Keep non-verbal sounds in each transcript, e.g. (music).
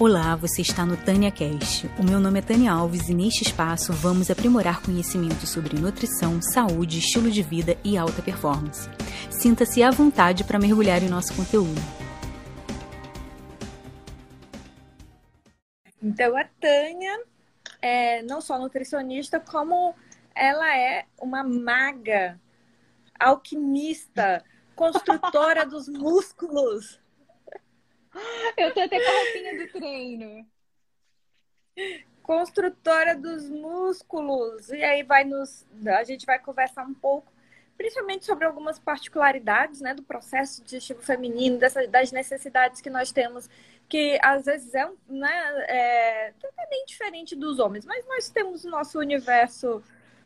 Olá, você está no Tânia Cast. O meu nome é Tânia Alves e neste espaço vamos aprimorar conhecimentos sobre nutrição, saúde, estilo de vida e alta performance. Sinta-se à vontade para mergulhar em nosso conteúdo. Então, a Tânia é não só nutricionista, como ela é uma maga, alquimista, construtora dos músculos. (laughs) Eu tô até com a roupinha do treino. Construtora dos músculos. E aí vai nos. A gente vai conversar um pouco, principalmente sobre algumas particularidades né, do processo digestivo feminino, dessa, das necessidades que nós temos, que às vezes é, né, é, bem diferente dos homens, mas nós temos o nosso universo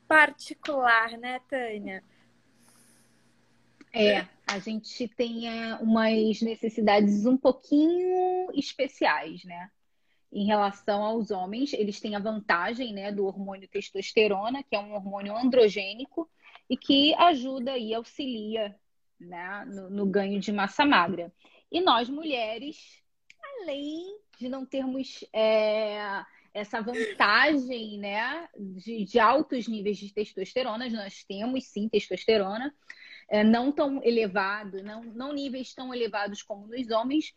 particular, né, Tânia? É, a gente tem umas necessidades um pouquinho especiais, né? Em relação aos homens, eles têm a vantagem, né, do hormônio testosterona, que é um hormônio androgênico e que ajuda e auxilia, né, no, no ganho de massa magra. E nós mulheres, além de não termos é, essa vantagem, né, de, de altos níveis de testosterona, nós temos sim testosterona, é, não tão elevado, não, não níveis tão elevados como nos homens,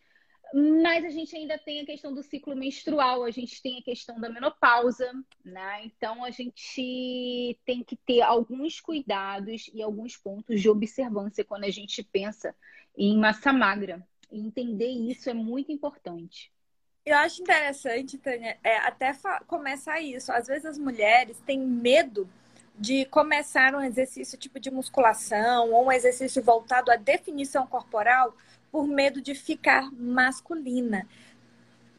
mas a gente ainda tem a questão do ciclo menstrual, a gente tem a questão da menopausa, né? Então a gente tem que ter alguns cuidados e alguns pontos de observância quando a gente pensa em massa magra. Entender isso é muito importante. Eu acho interessante, Tânia, é, até começar isso. Às vezes as mulheres têm medo de começar um exercício tipo de musculação ou um exercício voltado à definição corporal por medo de ficar masculina.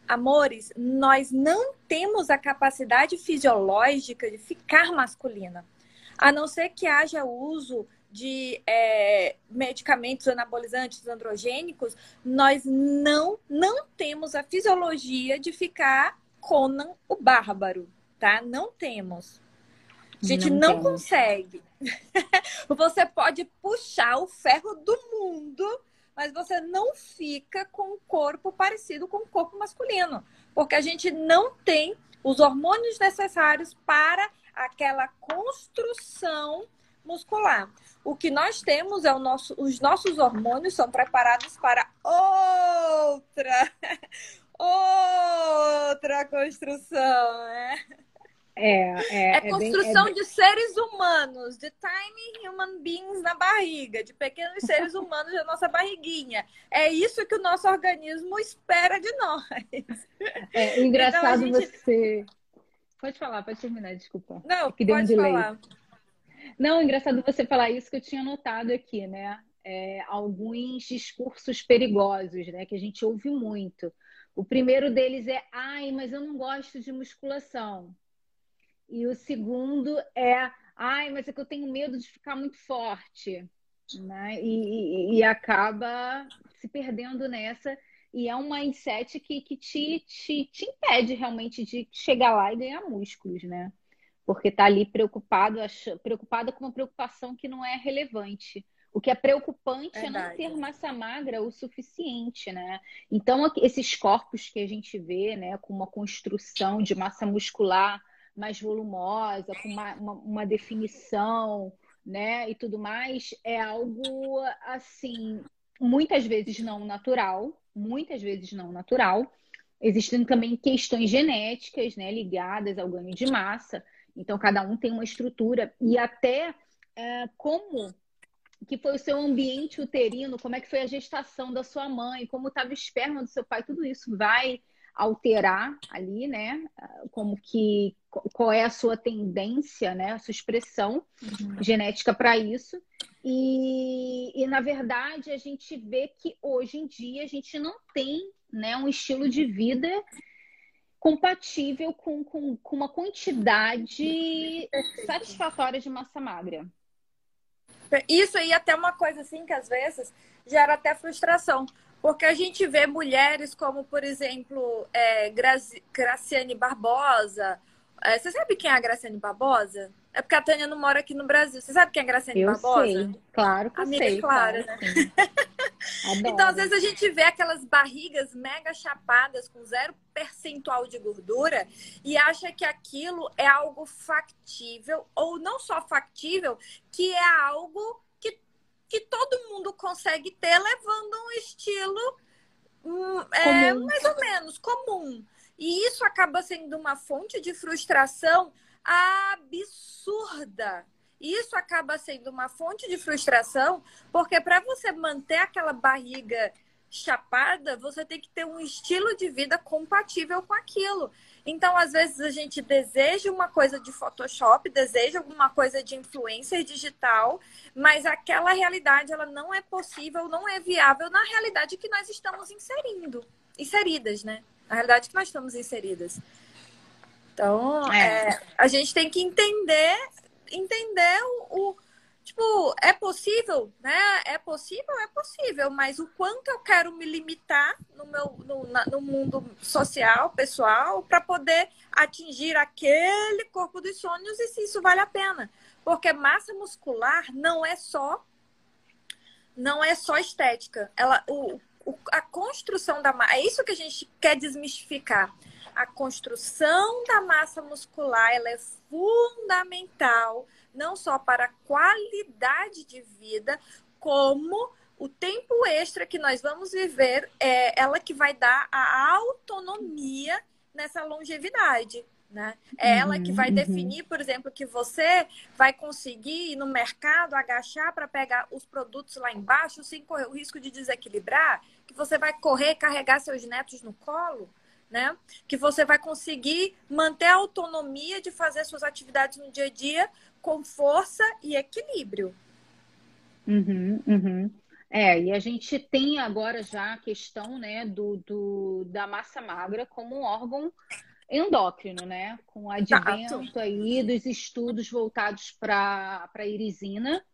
Amores, nós não temos a capacidade fisiológica de ficar masculina, a não ser que haja uso de é, medicamentos anabolizantes androgênicos, nós não não temos a fisiologia de ficar Conan o bárbaro, tá? Não temos. A gente não, não consegue. (laughs) você pode puxar o ferro do mundo, mas você não fica com um corpo parecido com o corpo masculino, porque a gente não tem os hormônios necessários para aquela construção muscular. O que nós temos é o nosso, os nossos hormônios são preparados para outra, (laughs) outra construção, né? É, é, é construção é bem, é... de seres humanos, de tiny human beings na barriga, de pequenos (laughs) seres humanos na nossa barriguinha. É isso que o nosso organismo espera de nós. É engraçado então, gente... você. Pode falar, pode terminar, desculpa. Não, que pode um falar. Não, engraçado você falar isso que eu tinha notado aqui, né? É, alguns discursos perigosos, né? Que a gente ouve muito. O primeiro deles é, ai, mas eu não gosto de musculação. E o segundo é, ai, mas é que eu tenho medo de ficar muito forte, né? E, e, e acaba se perdendo nessa. E é um mindset que, que te, te, te impede realmente de chegar lá e ganhar músculos, né? Porque tá ali preocupado, preocupada com uma preocupação que não é relevante. O que é preocupante Verdade. é não ter massa magra o suficiente, né? Então, esses corpos que a gente vê, né, com uma construção de massa muscular mais volumosa, com uma, uma, uma definição, né, e tudo mais, é algo assim, muitas vezes não natural, muitas vezes não natural. Existem também questões genéticas, né, ligadas ao ganho de massa. Então, cada um tem uma estrutura e até é, como que foi o seu ambiente uterino, como é que foi a gestação da sua mãe, como estava o esperma do seu pai, tudo isso vai alterar ali, né? Como que qual é a sua tendência, né? A sua expressão uhum. genética para isso. E, e, na verdade, a gente vê que hoje em dia a gente não tem né, um estilo de vida compatível com, com, com uma quantidade satisfatória de massa magra. Isso aí é até uma coisa assim que às vezes gera até frustração. Porque a gente vê mulheres como, por exemplo, é, Grazi, Graciane Barbosa. É, você sabe quem é a Graciane Barbosa? É porque a Tânia não mora aqui no Brasil. Você sabe quem é a Graciane eu Barbosa? Sei. Claro que Amiga sei. Clara, claro, né? (laughs) Então, às vezes, a gente vê aquelas barrigas mega chapadas com zero percentual de gordura e acha que aquilo é algo factível, ou não só factível, que é algo que, todo mundo consegue ter levando um estilo hum, é, mais ou menos comum. E isso acaba sendo uma fonte de frustração absurda. Isso acaba sendo uma fonte de frustração, porque para você manter aquela barriga chapada, você tem que ter um estilo de vida compatível com aquilo. Então, às vezes, a gente deseja uma coisa de Photoshop, deseja alguma coisa de influencer digital, mas aquela realidade ela não é possível, não é viável na realidade que nós estamos inserindo, inseridas, né? Na realidade que nós estamos inseridas. Então, é. É, a gente tem que entender, entender o, o, tipo, é possível, né? É possível, é possível, mas o quanto eu quero me limitar no meu no, na, no mundo social, pessoal, para poder atingir aquele corpo dos sonhos e se isso vale a pena. Porque massa muscular não é só não é só estética. Ela, o, a construção da massa. É isso que a gente quer desmistificar. A construção da massa muscular ela é fundamental, não só para a qualidade de vida, como o tempo extra que nós vamos viver, é ela que vai dar a autonomia nessa longevidade. Né? É ela que vai uhum, definir, por exemplo, que você vai conseguir ir no mercado, agachar para pegar os produtos lá embaixo sem correr o risco de desequilibrar, que você vai correr carregar seus netos no colo, né? Que você vai conseguir manter a autonomia de fazer suas atividades no dia a dia com força e equilíbrio. Uhum, uhum. É, e a gente tem agora já a questão né, do, do, da massa magra como um órgão endócrino, né? Com o advento aí dos estudos voltados para a irisina.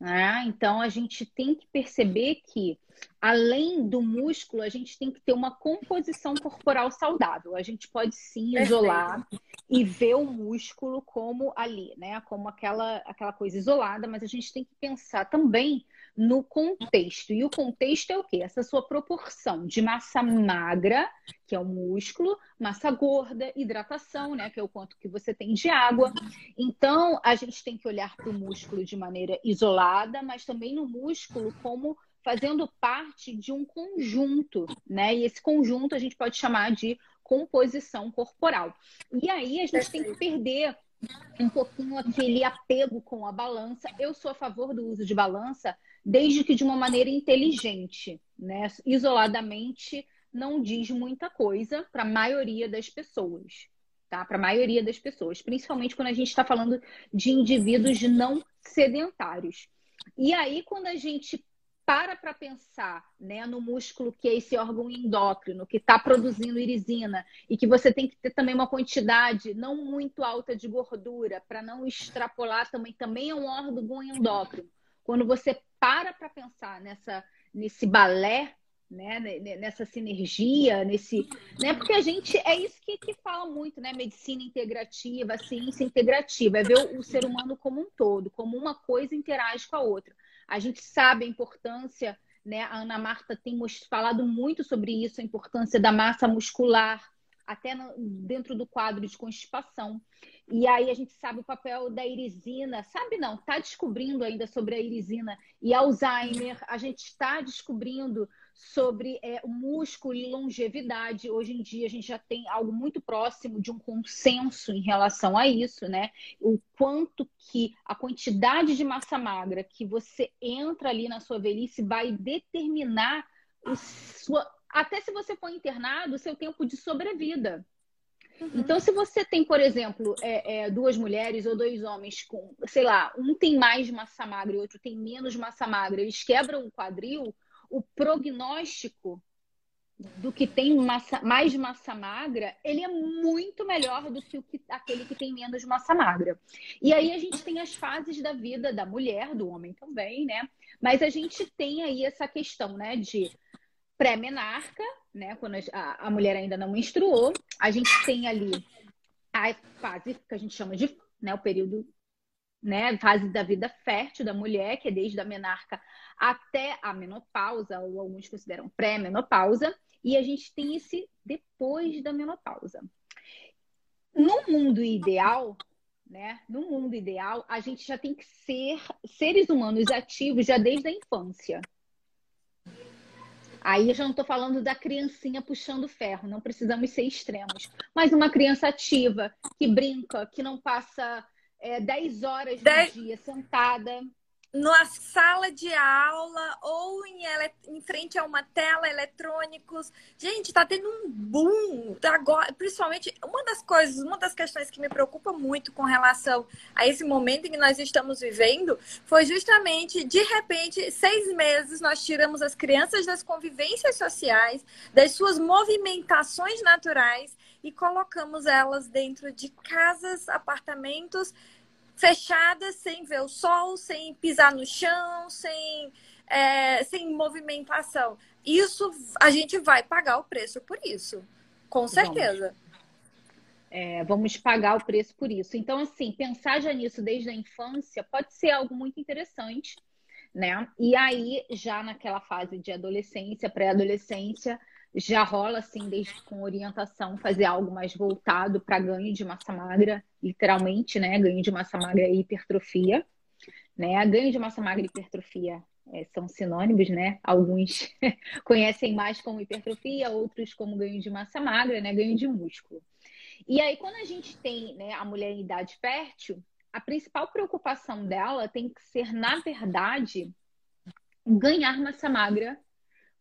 Né? Então, a gente tem que perceber que, além do músculo, a gente tem que ter uma composição corporal saudável. A gente pode sim isolar e ver o músculo como ali, né? Como aquela, aquela coisa isolada, mas a gente tem que pensar também no contexto. E o contexto é o quê? Essa sua proporção de massa magra, que é o músculo, massa gorda, hidratação, né? Que é o quanto que você tem de água. Então, a gente tem que olhar para o músculo de maneira isolada, mas também no músculo como fazendo parte de um conjunto, né? E esse conjunto a gente pode chamar de composição corporal. E aí a gente tem que perder um pouquinho aquele apego com a balança. Eu sou a favor do uso de balança, desde que de uma maneira inteligente, né? Isoladamente não diz muita coisa para a maioria das pessoas, tá? Para a maioria das pessoas, principalmente quando a gente está falando de indivíduos não sedentários. E aí, quando a gente para para pensar né, no músculo que é esse órgão endócrino que está produzindo irisina e que você tem que ter também uma quantidade não muito alta de gordura para não extrapolar também também é um órgão endócrino. Quando você para para pensar nessa nesse balé né, nessa sinergia, nesse, né, porque a gente é isso que, que fala muito, né, medicina integrativa, ciência integrativa, é ver o, o ser humano como um todo, como uma coisa interage com a outra. A gente sabe a importância, né? A Ana Marta tem falado muito sobre isso, a importância da massa muscular, até dentro do quadro de constipação. E aí a gente sabe o papel da irisina, sabe não, está descobrindo ainda sobre a irisina e Alzheimer, a gente está descobrindo sobre é, o músculo e longevidade. Hoje em dia a gente já tem algo muito próximo de um consenso em relação a isso, né? O quanto que a quantidade de massa magra que você entra ali na sua velhice vai determinar o sua, até se você for internado, o seu tempo de sobrevida. Uhum. Então, se você tem, por exemplo, é, é, duas mulheres ou dois homens com, sei lá, um tem mais massa magra e outro tem menos massa magra, eles quebram o quadril, o prognóstico do que tem massa, mais massa magra, ele é muito melhor do que, o que aquele que tem menos massa magra. E aí a gente tem as fases da vida da mulher, do homem também, né? Mas a gente tem aí essa questão, né, de pré-menarca, né, quando a, a mulher ainda não menstruou, a gente tem ali a fase que a gente chama de, né, o período né? Fase da vida fértil da mulher, que é desde a menarca até a menopausa, ou alguns consideram pré-menopausa, e a gente tem esse depois da menopausa. No mundo ideal, né? No mundo ideal, a gente já tem que ser seres humanos ativos já desde a infância. Aí eu já não estou falando da criancinha puxando ferro, não precisamos ser extremos. Mas uma criança ativa, que brinca, que não passa é, 10 horas Dez... do dia sentada na sala de aula ou em, ele... em frente a uma tela eletrônicos. Gente, tá tendo um boom agora, principalmente uma das coisas, uma das questões que me preocupa muito com relação a esse momento em que nós estamos vivendo foi justamente, de repente, seis meses nós tiramos as crianças das convivências sociais, das suas movimentações naturais e colocamos elas dentro de casas, apartamentos fechadas, sem ver o sol, sem pisar no chão, sem, é, sem movimentação. Isso a gente vai pagar o preço por isso, com certeza. Vamos. É, vamos pagar o preço por isso. Então, assim, pensar já nisso desde a infância pode ser algo muito interessante, né? E aí, já naquela fase de adolescência, pré-adolescência, já rola assim, desde com orientação, fazer algo mais voltado para ganho de massa magra, literalmente, né? Ganho de massa magra e hipertrofia, né? Ganho de massa magra e hipertrofia é, são sinônimos, né? Alguns (laughs) conhecem mais como hipertrofia, outros como ganho de massa magra, né? Ganho de músculo. E aí, quando a gente tem né, a mulher em idade fértil, a principal preocupação dela tem que ser, na verdade, ganhar massa magra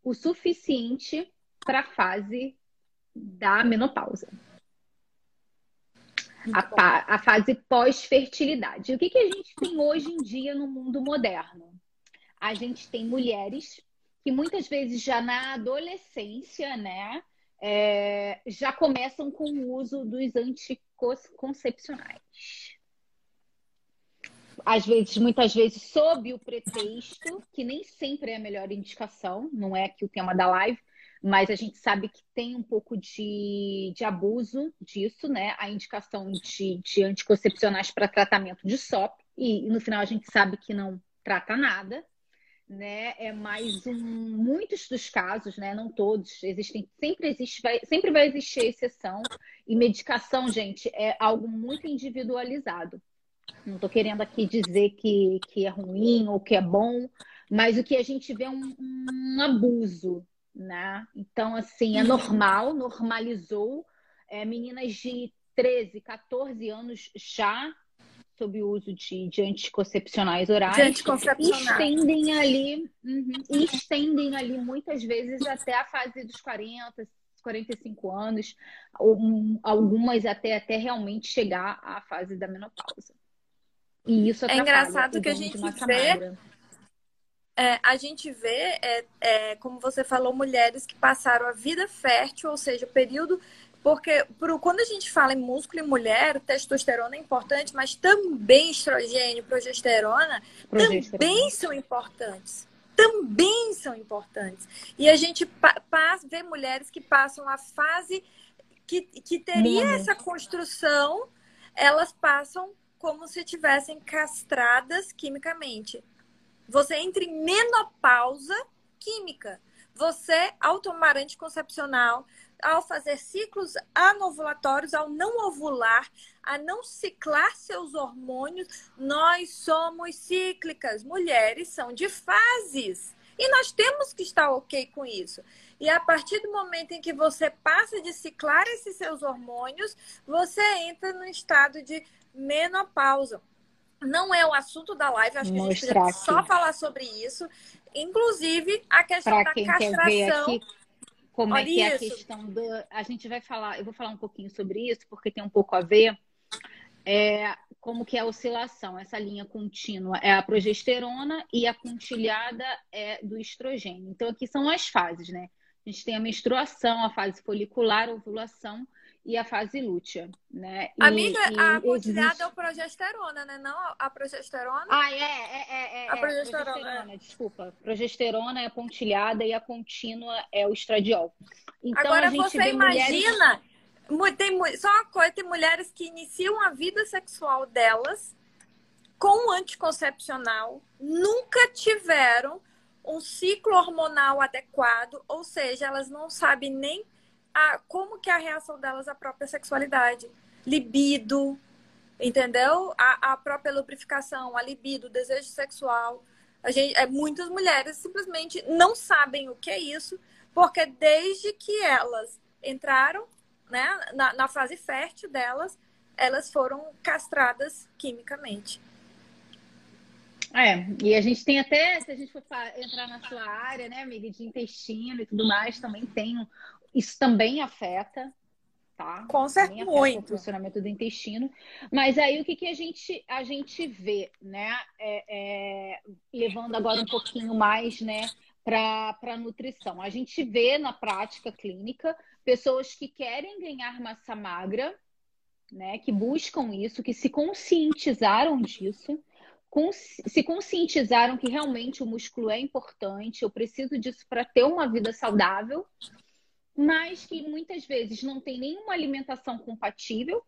o suficiente para a fase da menopausa. A, a, fase pós-fertilidade. O que, que a gente tem hoje em dia no mundo moderno? A gente tem mulheres que muitas vezes já na adolescência, né, é, já começam com o uso dos anticoncepcionais. Às vezes, muitas vezes, sob o pretexto, que nem sempre é a melhor indicação, não é aqui o tema da live, mas a gente sabe que tem um pouco de, de abuso disso, né? A indicação de, de anticoncepcionais para tratamento de SOP, e, e, no final a gente sabe que não trata nada, né? É mais um, muitos dos casos, né? Não todos, existem, sempre existe, vai, sempre vai existir exceção, e medicação, gente, é algo muito individualizado. Não estou querendo aqui dizer que, que é ruim ou que é bom, mas o que a gente vê é um, um abuso né? Então, assim, é normal, normalizou. É, meninas de 13, 14 anos já sob o uso de, de anticoncepcionais orais. De anticoncepcionais. Estendem ali, uhum, estendem ali muitas vezes até a fase dos 40, 45 anos, um, algumas até, até realmente chegar à fase da menopausa. E isso é engraçado que a gente vê magra é, a gente vê, é, é, como você falou, mulheres que passaram a vida fértil, ou seja, o período. Porque pro, quando a gente fala em músculo em mulher, testosterona é importante, mas também estrogênio, progesterona, progesterona. também são importantes. Também são importantes. E a gente pa, pa, vê mulheres que passam a fase que, que teria essa construção, elas passam como se tivessem castradas quimicamente. Você entra em menopausa química. Você, ao tomar anticoncepcional, ao fazer ciclos anovulatórios, ao não ovular, a não ciclar seus hormônios, nós somos cíclicas. Mulheres são de fases. E nós temos que estar ok com isso. E a partir do momento em que você passa de ciclar esses seus hormônios, você entra no estado de menopausa. Não é o assunto da live, acho que a gente precisa só falar sobre isso. Inclusive, a questão pra da castração. Aqui como Olha é que é a questão do. A gente vai falar, eu vou falar um pouquinho sobre isso, porque tem um pouco a ver. É, como que é a oscilação, essa linha contínua é a progesterona e a pontilhada é do estrogênio. Então, aqui são as fases, né? A gente tem a menstruação, a fase folicular, a ovulação e a fase lútea, né? E, Amiga, e a pontilhada existe... é o progesterona, né? Não a progesterona? Ah, é, é, é, é A progesterona, progesterona é. desculpa. Progesterona é a pontilhada e a contínua é o estradiol. Então, Agora você imagina, mulheres... tem, só uma coisa, tem mulheres que iniciam a vida sexual delas com anticoncepcional nunca tiveram um ciclo hormonal adequado, ou seja, elas não sabem nem a, como que é a reação delas à própria sexualidade, libido, entendeu? A, a própria lubrificação, a libido, o desejo sexual. A gente, é, muitas mulheres simplesmente não sabem o que é isso, porque desde que elas entraram né, na, na fase fértil delas, elas foram castradas quimicamente. É, e a gente tem até, se a gente for entrar na sua área, né, amiga, de intestino e tudo mais, também tem. Isso também afeta, tá? Com certeza, muito. O funcionamento do intestino. Mas aí o que, que a, gente, a gente vê, né? É, é, levando agora um pouquinho mais, né, para a nutrição. A gente vê na prática clínica pessoas que querem ganhar massa magra, né, que buscam isso, que se conscientizaram disso se conscientizaram que realmente o músculo é importante, eu preciso disso para ter uma vida saudável, mas que muitas vezes não tem nenhuma alimentação compatível.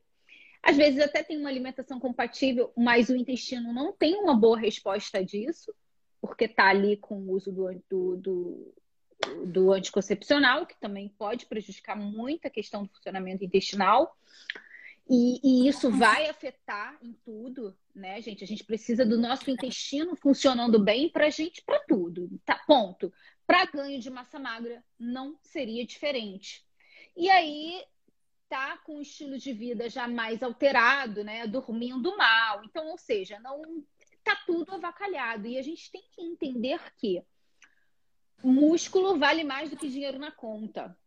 Às vezes até tem uma alimentação compatível, mas o intestino não tem uma boa resposta disso, porque está ali com o uso do, do, do, do anticoncepcional, que também pode prejudicar muito a questão do funcionamento intestinal. E, e, isso vai afetar em tudo, né, gente? A gente precisa do nosso intestino funcionando bem para gente, para tudo, tá? Ponto. Para ganho de massa magra não seria diferente. E aí tá com o estilo de vida já mais alterado, né? Dormindo mal. Então, ou seja, não tá tudo avacalhado. E a gente tem que entender que músculo vale mais do que dinheiro na conta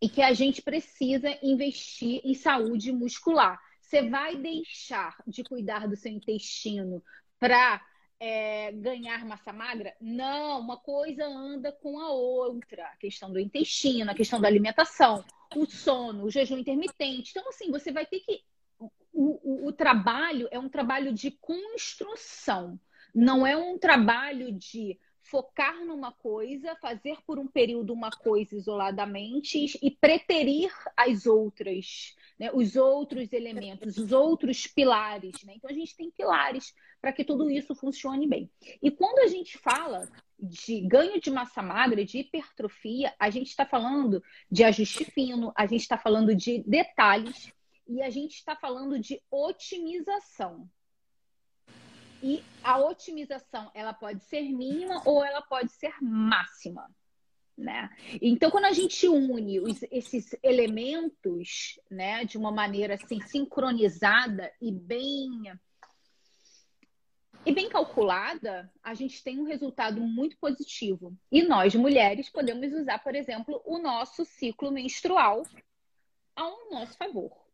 e que a gente precisa investir em saúde muscular. Você vai deixar de cuidar do seu intestino para é, ganhar massa magra? Não, uma coisa anda com a outra. A questão do intestino, a questão da alimentação, o sono, o jejum intermitente. Então, assim, você vai ter que. O, o, o trabalho é um trabalho de construção, não é um trabalho de focar numa coisa, fazer por um período uma coisa isoladamente e preterir as outras, né? os outros elementos, os outros pilares. Né? Então a gente tem pilares para que tudo isso funcione bem. E quando a gente fala de ganho de massa magra, de hipertrofia, a gente está falando de ajuste fino, a gente está falando de detalhes e a gente está falando de otimização. E a otimização, ela pode ser mínima ou ela pode ser máxima. Né? Então, quando a gente une os, esses elementos né, de uma maneira assim, sincronizada e bem e bem calculada, a gente tem um resultado muito positivo. E nós, mulheres, podemos usar, por exemplo, o nosso ciclo menstrual ao nosso favor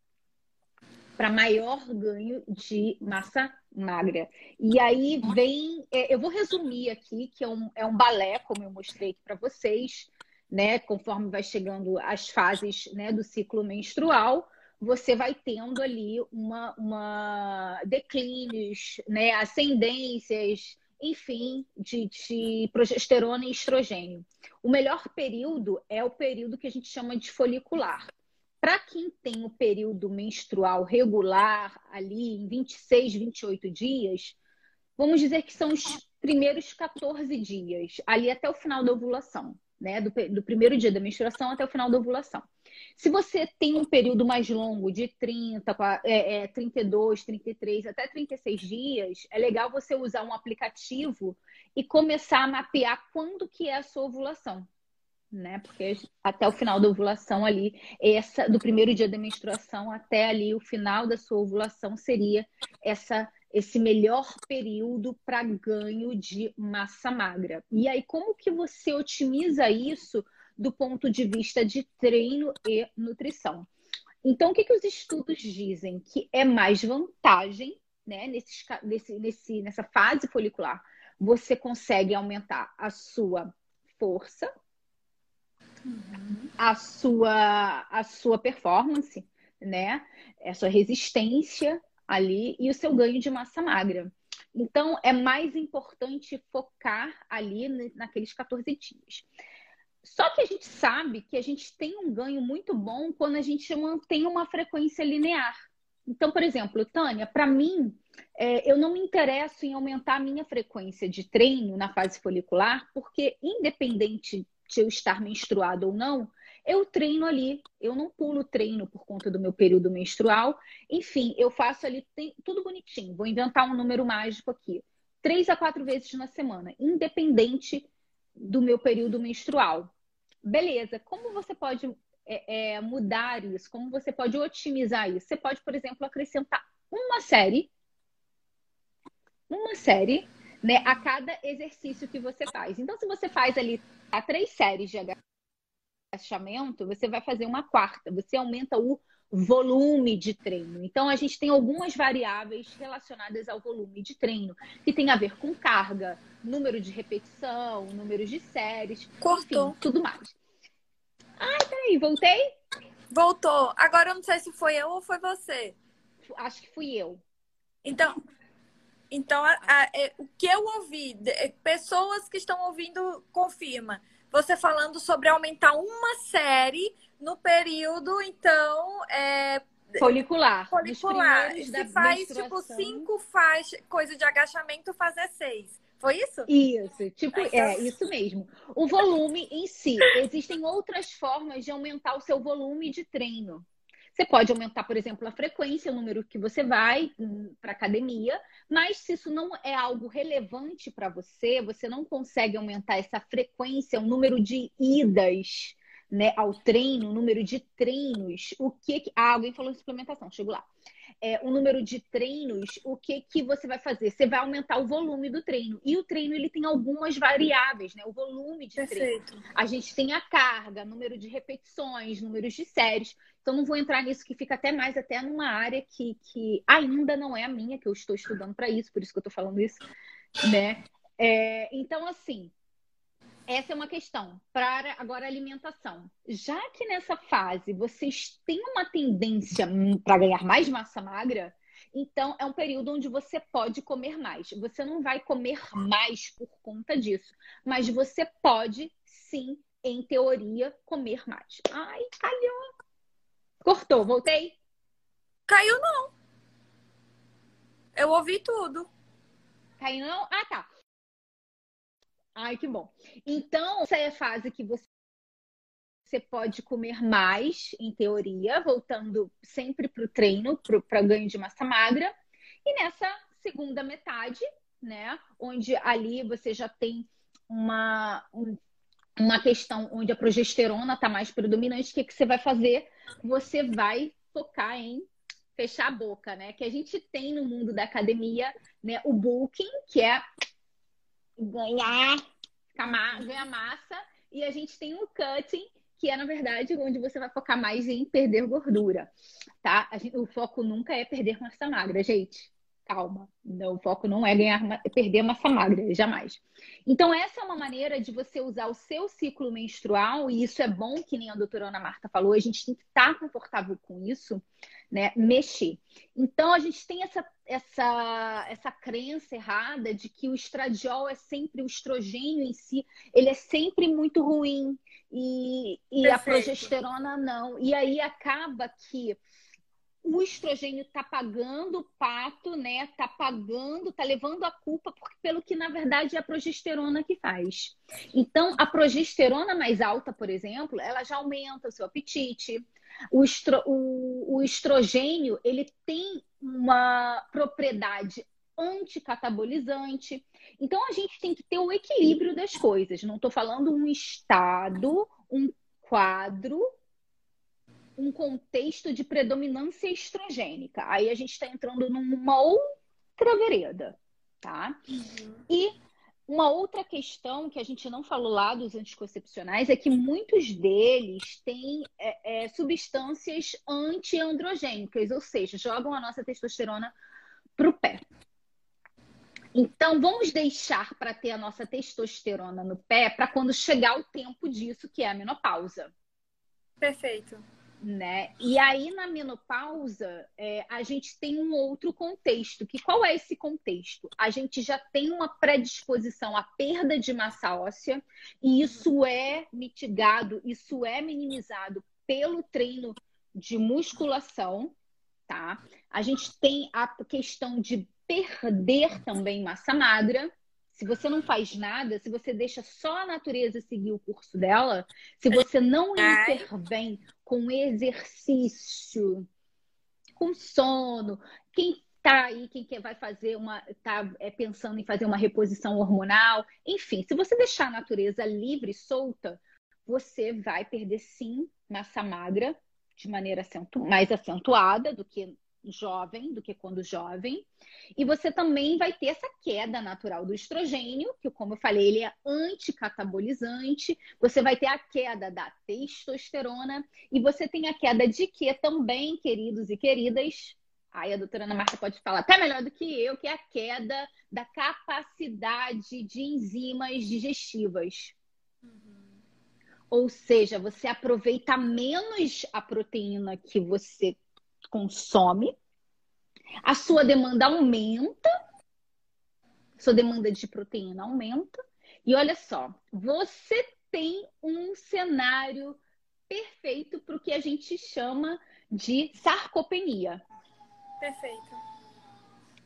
para maior ganho de massa magra. E aí vem, é, eu vou resumir aqui, que é um, é um balé, como eu mostrei aqui para vocês, né? Conforme vai chegando as fases né, do ciclo menstrual, você vai tendo ali uma, uma declínios, né, ascendências, enfim, de, de progesterona e estrogênio. O melhor período é o período que a gente chama de folicular. Para quem tem o período menstrual regular, ali em 26, 28 dias, vamos dizer que são os primeiros 14 dias, ali até o final da ovulação, né? Do, do primeiro dia da menstruação até o final da ovulação. Se você tem um período mais longo, de 30, é, é, 32, 33, até 36 dias, é legal você usar um aplicativo e começar a mapear quando que é a sua ovulação né? Porque até o final da ovulação ali, essa do primeiro dia da menstruação até ali o final da sua ovulação seria essa esse melhor período para ganho de massa magra. E aí como que você otimiza isso do ponto de vista de treino e nutrição? Então, o que, que os estudos dizem? Que é mais vantagem, né, nesse, nesse, nesse, nessa fase folicular, você consegue aumentar a sua força, a sua, a sua performance, né? A sua resistência ali e o seu ganho de massa magra. Então, é mais importante focar ali naqueles 14 dias. Só que a gente sabe que a gente tem um ganho muito bom quando a gente mantém uma frequência linear, Então, por exemplo, Tânia, para mim, é, eu não me interesso em aumentar a minha frequência de treino na fase folicular, porque independente de eu estar menstruada ou não, eu treino ali, eu não pulo treino por conta do meu período menstrual. Enfim, eu faço ali tem, tudo bonitinho. Vou inventar um número mágico aqui. Três a quatro vezes na semana, independente do meu período menstrual. Beleza, como você pode é, é, mudar isso? Como você pode otimizar isso? Você pode, por exemplo, acrescentar uma série, uma série, né, a cada exercício que você faz. Então, se você faz ali a três séries de agachamento, você vai fazer uma quarta. Você aumenta o volume de treino. Então, a gente tem algumas variáveis relacionadas ao volume de treino, que tem a ver com carga, número de repetição, número de séries, Cortou. enfim, tudo mais. Ai, peraí, voltei? Voltou. Agora eu não sei se foi eu ou foi você. Acho que fui eu. Então, então a, a, é, o que eu ouvi, de, é, pessoas que estão ouvindo confirma. Você falando sobre aumentar uma série no período, então, é, folicular. Folicular. Se faz, tipo, cinco faixas, coisa de agachamento, fazer seis. Foi isso? Isso, tipo, é isso (laughs) mesmo. O volume em si. Existem outras formas de aumentar o seu volume de treino. Você pode aumentar, por exemplo, a frequência, o número que você vai hum, para academia, mas se isso não é algo relevante para você, você não consegue aumentar essa frequência, o número de idas né, ao treino, o número de treinos, o que. Ah, alguém falou de suplementação, chego lá é, o número de treinos, o que que você vai fazer? Você vai aumentar o volume do treino. E o treino ele tem algumas variáveis, né? O volume de Perfeito. treino. A gente tem a carga, número de repetições, números de séries. Então não vou entrar nisso que fica até mais até numa área que, que ainda não é a minha, que eu estou estudando para isso, por isso que eu estou falando isso, né? É, então assim, essa é uma questão. Para agora alimentação. Já que nessa fase vocês têm uma tendência para ganhar mais massa magra, então é um período onde você pode comer mais. Você não vai comer mais por conta disso, mas você pode sim, em teoria, comer mais. Ai, caiu. Cortou, voltei? Caiu não. Eu ouvi tudo. Caiu não? Ah, tá. Ai, que bom. Então, essa é a fase que você você pode comer mais, em teoria, voltando sempre para o treino, para ganho de massa magra. E nessa segunda metade, né, onde ali você já tem uma, uma questão onde a progesterona está mais predominante, o que, que você vai fazer? Você vai focar em fechar a boca, né? Que a gente tem no mundo da academia, né, o bulking, que é ganhar, ganhar massa, e a gente tem o cutting, que é, na verdade, onde você vai focar mais em perder gordura, tá? Gente, o foco nunca é perder massa magra, gente. Calma. Não, o foco não é ganhar, é perder massa magra, jamais. Então, essa é uma maneira de você usar o seu ciclo menstrual, e isso é bom, que nem a doutora Ana Marta falou, a gente tem que estar confortável com isso, né? Mexer. Então, a gente tem essa, essa, essa crença errada de que o estradiol é sempre o estrogênio em si, ele é sempre muito ruim, e, e a progesterona não. E aí acaba que o estrogênio está pagando o pato, né? Está pagando, está levando a culpa porque, pelo que na verdade é a progesterona que faz. Então, a progesterona mais alta, por exemplo, ela já aumenta o seu apetite. O, estro, o, o estrogênio ele tem uma propriedade anticatabolizante. Então, a gente tem que ter o equilíbrio das coisas. Não estou falando um estado, um quadro um contexto de predominância estrogênica. Aí a gente está entrando numa outra vereda, tá? Uhum. E uma outra questão que a gente não falou lá dos anticoncepcionais é que muitos deles têm é, é, substâncias antiandrogênicas, ou seja, jogam a nossa testosterona para o pé. Então, vamos deixar para ter a nossa testosterona no pé para quando chegar o tempo disso, que é a menopausa. Perfeito né? E aí na menopausa é, a gente tem um outro contexto. Que qual é esse contexto? A gente já tem uma predisposição à perda de massa óssea e isso é mitigado, isso é minimizado pelo treino de musculação, tá? A gente tem a questão de perder também massa magra. Se você não faz nada, se você deixa só a natureza seguir o curso dela, se você não intervém com exercício, com sono, quem tá aí, quem quer vai fazer uma, tá é, pensando em fazer uma reposição hormonal, enfim, se você deixar a natureza livre, solta, você vai perder sim massa magra de maneira acentu mais acentuada do que jovem, do que quando jovem. E você também vai ter essa queda natural do estrogênio, que, como eu falei, ele é anticatabolizante. Você vai ter a queda da testosterona. E você tem a queda de quê também, queridos e queridas? Aí a doutora Ana Marta pode falar até melhor do que eu, que é a queda da capacidade de enzimas digestivas. Uhum. Ou seja, você aproveita menos a proteína que você consome, a sua demanda aumenta, sua demanda de proteína aumenta, e olha só, você tem um cenário perfeito para o que a gente chama de sarcopenia. Perfeito.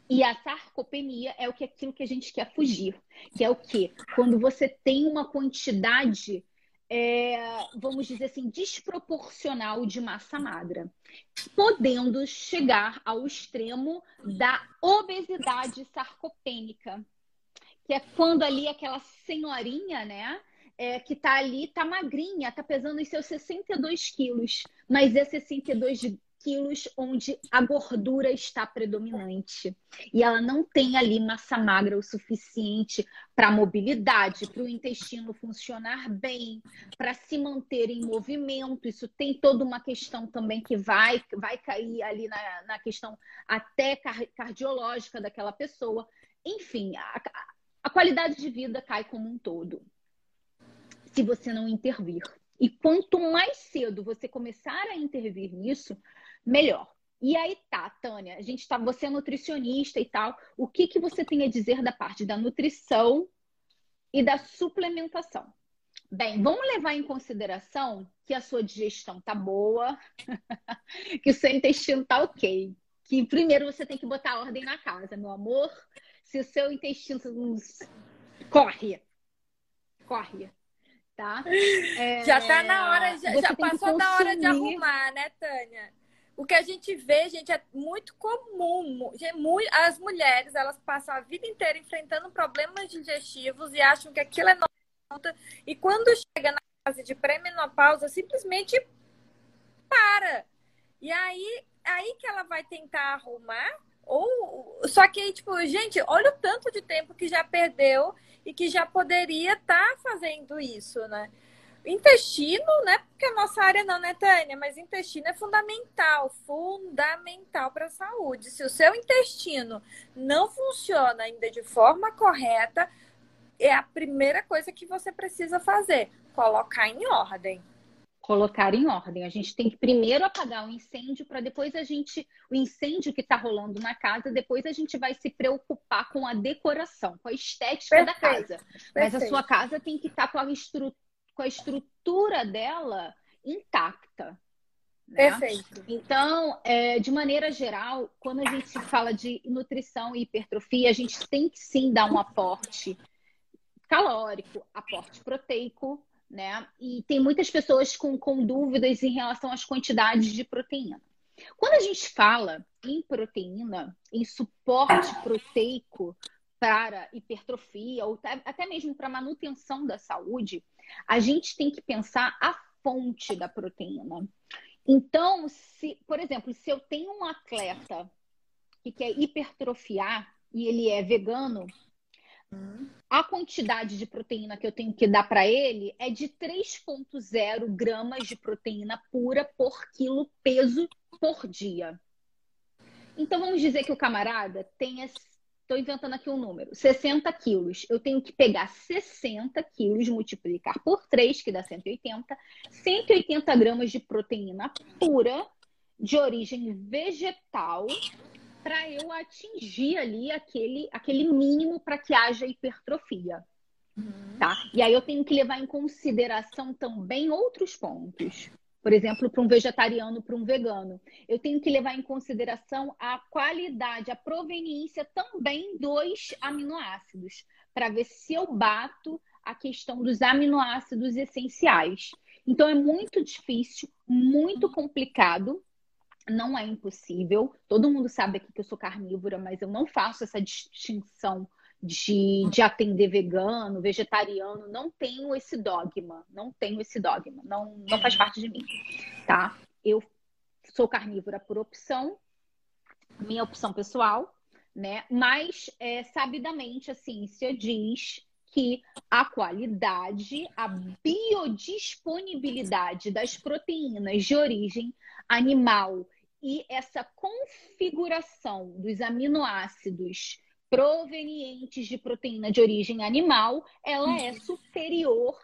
E a sarcopenia é o que aquilo que a gente quer fugir, que é o que quando você tem uma quantidade é, vamos dizer assim, desproporcional de massa magra, podendo chegar ao extremo da obesidade sarcopênica, que é quando ali aquela senhorinha, né, é, que tá ali, tá magrinha, tá pesando os seus 62 quilos, mas é 62 quilos onde a gordura está predominante. E ela não tem ali massa magra o suficiente para mobilidade, para o intestino funcionar bem, para se manter em movimento. Isso tem toda uma questão também que vai, vai cair ali na, na questão até cardiológica daquela pessoa. Enfim, a, a qualidade de vida cai como um todo. Se você não intervir. E quanto mais cedo você começar a intervir nisso, melhor. E aí tá, Tânia, a gente tá, você é nutricionista e tal. O que que você tem a dizer da parte da nutrição e da suplementação? Bem, vamos levar em consideração que a sua digestão tá boa, (laughs) que o seu intestino tá ok. Que primeiro você tem que botar ordem na casa, meu amor. Se o seu intestino corre, corre, tá? É, (laughs) já tá na hora, já, já passou da hora de arrumar, né, Tânia? O que a gente vê, gente, é muito comum. As mulheres, elas passam a vida inteira enfrentando problemas digestivos e acham que aquilo é normal. E quando chega na fase de pré-menopausa, simplesmente para. E aí, aí que ela vai tentar arrumar. Ou só que tipo, gente, olha o tanto de tempo que já perdeu e que já poderia estar tá fazendo isso, né? Intestino, né? Porque a nossa área não, né, Tânia? Mas intestino é fundamental, fundamental para a saúde. Se o seu intestino não funciona ainda de forma correta, é a primeira coisa que você precisa fazer: colocar em ordem. Colocar em ordem. A gente tem que primeiro apagar o incêndio para depois a gente, o incêndio que está rolando na casa, depois a gente vai se preocupar com a decoração, com a estética Perfeito. da casa. Perfeito. Mas a sua casa tem que estar tá com a estrutura com a estrutura dela intacta. Né? Perfeito. Então, é, de maneira geral, quando a gente fala de nutrição e hipertrofia, a gente tem que sim dar um aporte calórico, aporte proteico, né? E tem muitas pessoas com, com dúvidas em relação às quantidades de proteína. Quando a gente fala em proteína, em suporte proteico para hipertrofia ou até mesmo para manutenção da saúde, a gente tem que pensar a fonte da proteína. Então, se, por exemplo, se eu tenho um atleta que quer hipertrofiar e ele é vegano, a quantidade de proteína que eu tenho que dar para ele é de 3,0 gramas de proteína pura por quilo peso por dia. Então vamos dizer que o camarada tenha Estou inventando aqui um número. 60 quilos. Eu tenho que pegar 60 quilos, multiplicar por 3, que dá 180. 180 gramas de proteína pura, de origem vegetal, para eu atingir ali aquele, aquele mínimo para que haja hipertrofia. Uhum. Tá? E aí eu tenho que levar em consideração também outros pontos. Por exemplo, para um vegetariano, para um vegano. Eu tenho que levar em consideração a qualidade, a proveniência também dos aminoácidos, para ver se eu bato a questão dos aminoácidos essenciais. Então é muito difícil, muito complicado, não é impossível. Todo mundo sabe aqui que eu sou carnívora, mas eu não faço essa distinção de, de atender vegano, vegetariano, não tenho esse dogma, não tenho esse dogma, não, não faz parte de mim, tá? Eu sou carnívora por opção, minha opção pessoal, né? Mas é, sabidamente a ciência diz que a qualidade, a biodisponibilidade das proteínas de origem animal e essa configuração dos aminoácidos provenientes de proteína de origem animal, ela é superior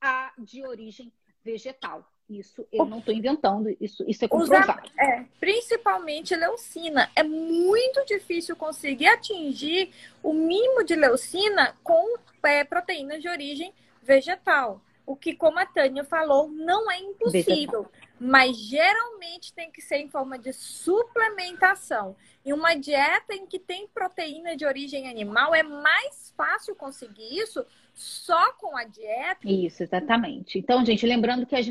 à de origem vegetal. Isso eu não estou inventando, isso, isso é comprovado. É, principalmente leucina. É muito difícil conseguir atingir o mínimo de leucina com é, proteínas de origem vegetal. O que, como a Tânia falou, não é impossível. Vegetal. Mas geralmente tem que ser em forma de suplementação. E uma dieta em que tem proteína de origem animal é mais fácil conseguir isso só com a dieta. Isso, exatamente. Então, gente, lembrando que as,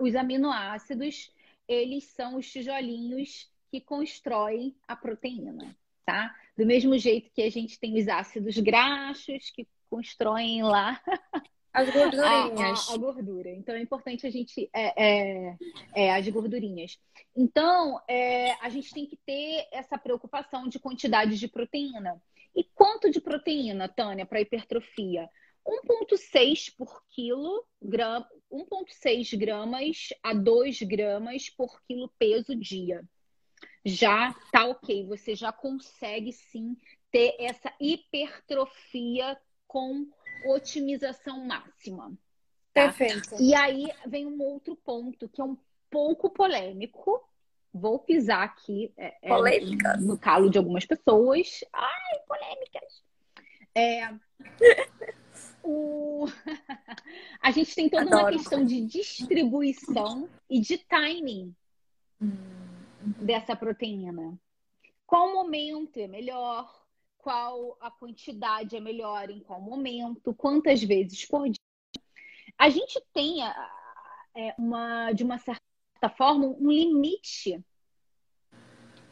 os aminoácidos, eles são os tijolinhos que constroem a proteína, tá? Do mesmo jeito que a gente tem os ácidos graxos que constroem lá (laughs) As gordurinhas. A, a, a, gordura. Então é importante a gente. É, é, é as gordurinhas. Então, é, a gente tem que ter essa preocupação de quantidade de proteína. E quanto de proteína, Tânia, para hipertrofia? 1,6 por quilo, 1,6 gramas a 2 gramas por quilo peso dia. Já tá ok, você já consegue sim ter essa hipertrofia com otimização máxima. Tá? Perfeito. E aí vem um outro ponto que é um pouco polêmico. Vou pisar aqui é, é, no calo de algumas pessoas. Ai, polêmicas! É, (laughs) o... (laughs) a gente tem toda Adoro. uma questão de distribuição e de timing hum. dessa proteína. Qual momento é melhor? Qual a quantidade é melhor em qual momento, quantas vezes por dia. A gente tem é, uma, de uma certa forma, um limite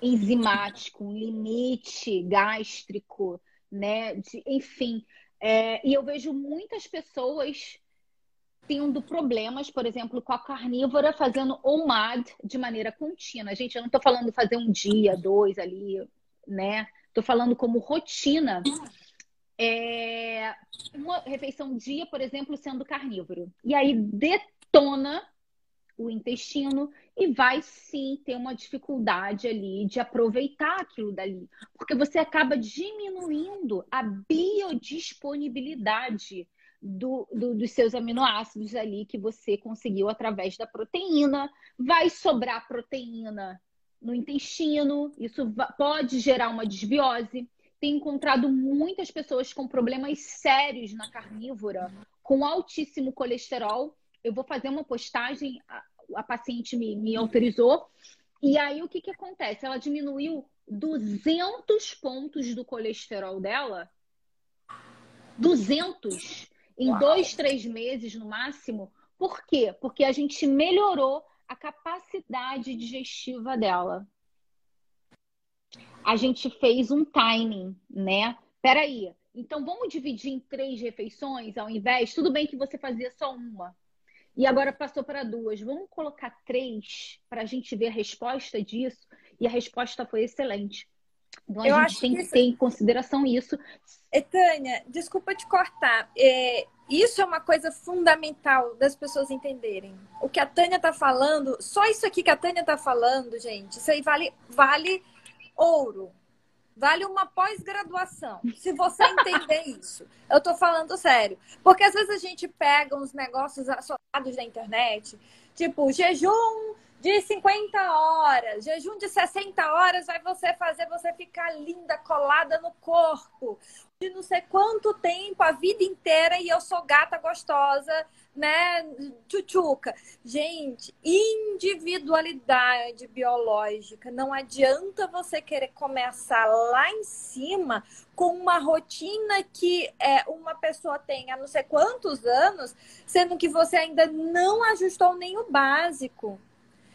enzimático, um limite gástrico, né? De, enfim, é, e eu vejo muitas pessoas tendo problemas, por exemplo, com a carnívora fazendo OMAD de maneira contínua. Gente, eu não estou falando fazer um dia, dois ali, né? Estou falando como rotina. É, uma refeição dia, por exemplo, sendo carnívoro. E aí detona o intestino e vai sim ter uma dificuldade ali de aproveitar aquilo dali, porque você acaba diminuindo a biodisponibilidade do, do, dos seus aminoácidos ali que você conseguiu através da proteína. Vai sobrar proteína no intestino, isso pode gerar uma desbiose. Tem encontrado muitas pessoas com problemas sérios na carnívora, com altíssimo colesterol. Eu vou fazer uma postagem, a, a paciente me, me autorizou. E aí o que, que acontece? Ela diminuiu 200 pontos do colesterol dela. 200 em Uau. dois, três meses no máximo. Por quê? Porque a gente melhorou a capacidade digestiva dela. A gente fez um timing, né? Peraí, então vamos dividir em três refeições ao invés? Tudo bem que você fazia só uma. E agora passou para duas. Vamos colocar três para a gente ver a resposta disso. E a resposta foi excelente. Então a Eu gente tem que, que ter em consideração isso. Tânia, desculpa te cortar. É, isso é uma coisa fundamental das pessoas entenderem. O que a Tânia está falando, só isso aqui que a Tânia está falando, gente, isso aí vale, vale ouro. Vale uma pós-graduação, se você entender (laughs) isso. Eu estou falando sério. Porque às vezes a gente pega uns negócios associados na internet, tipo jejum de 50 horas, jejum de 60 horas vai você fazer você ficar linda, colada no corpo. De não sei quanto tempo, a vida inteira, e eu sou gata gostosa, né? Tchutchuca. Gente, individualidade biológica. Não adianta você querer começar lá em cima com uma rotina que é, uma pessoa tem há não sei quantos anos, sendo que você ainda não ajustou nem o básico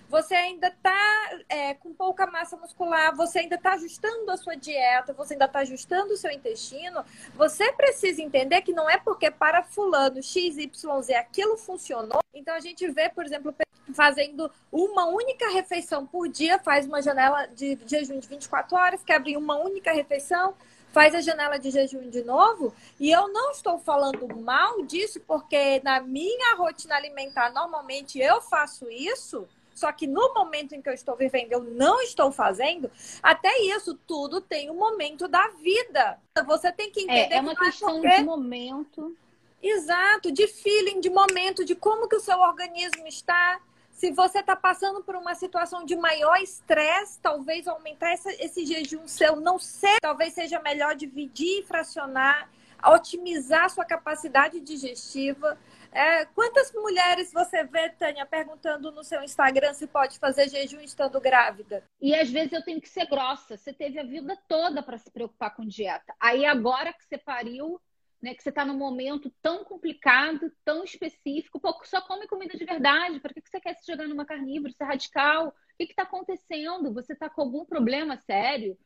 você ainda está é, com pouca massa muscular, você ainda está ajustando a sua dieta, você ainda está ajustando o seu intestino, você precisa entender que não é porque para fulano XYZ aquilo funcionou. Então a gente vê, por exemplo, fazendo uma única refeição por dia, faz uma janela de jejum de 24 horas, quer abrir uma única refeição, faz a janela de jejum de novo. E eu não estou falando mal disso, porque na minha rotina alimentar, normalmente eu faço isso. Só que no momento em que eu estou vivendo, eu não estou fazendo. Até isso tudo tem um momento da vida. Você tem que entender. É, é uma que questão de momento. Exato, de feeling, de momento, de como que o seu organismo está. Se você está passando por uma situação de maior estresse, talvez aumentar essa, esse jejum seu, não sei, talvez seja melhor dividir e fracionar, otimizar sua capacidade digestiva. É, quantas mulheres você vê, Tânia, perguntando no seu Instagram se pode fazer jejum estando grávida? E às vezes eu tenho que ser grossa. Você teve a vida toda para se preocupar com dieta. Aí agora que você pariu, né, que você está num momento tão complicado, tão específico, pô, só come comida de verdade. Para que, que você quer se jogar numa carnívora? É radical. O que está acontecendo? Você está com algum problema sério?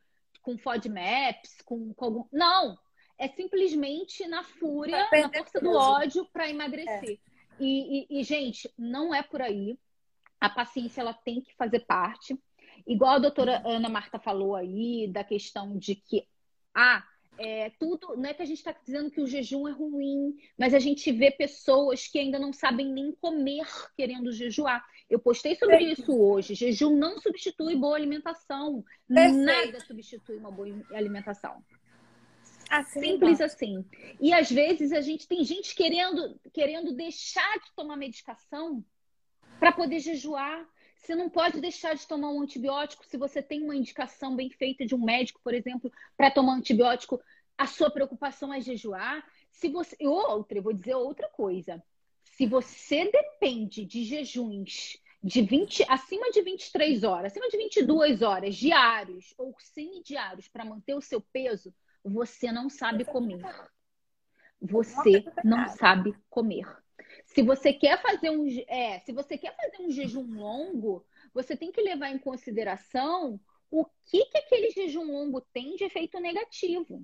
Com FODMAPs? Com, com algum... Não! É simplesmente na fúria, na força do ódio para emagrecer. É. E, e, e, gente, não é por aí. A paciência ela tem que fazer parte. Igual a doutora Ana Marta falou aí, da questão de que ah, é, tudo, não é que a gente está dizendo que o jejum é ruim, mas a gente vê pessoas que ainda não sabem nem comer querendo jejuar. Eu postei sobre Perfeito. isso hoje. Jejum não substitui boa alimentação. Perfeito. Nada substitui uma boa alimentação. Assim, Simples assim. E às vezes a gente tem gente querendo, querendo deixar de tomar medicação para poder jejuar. Você não pode deixar de tomar um antibiótico se você tem uma indicação bem feita de um médico, por exemplo, para tomar um antibiótico. A sua preocupação é jejuar. Se você outra, eu vou dizer outra coisa. Se você depende de jejuns de 20 acima de 23 horas, acima de 22 horas diários ou semi-diários para manter o seu peso, você não sabe comer. Você não sabe comer. Se você quer fazer um, é, se você quer fazer um jejum longo, você tem que levar em consideração o que, que aquele jejum longo tem de efeito negativo.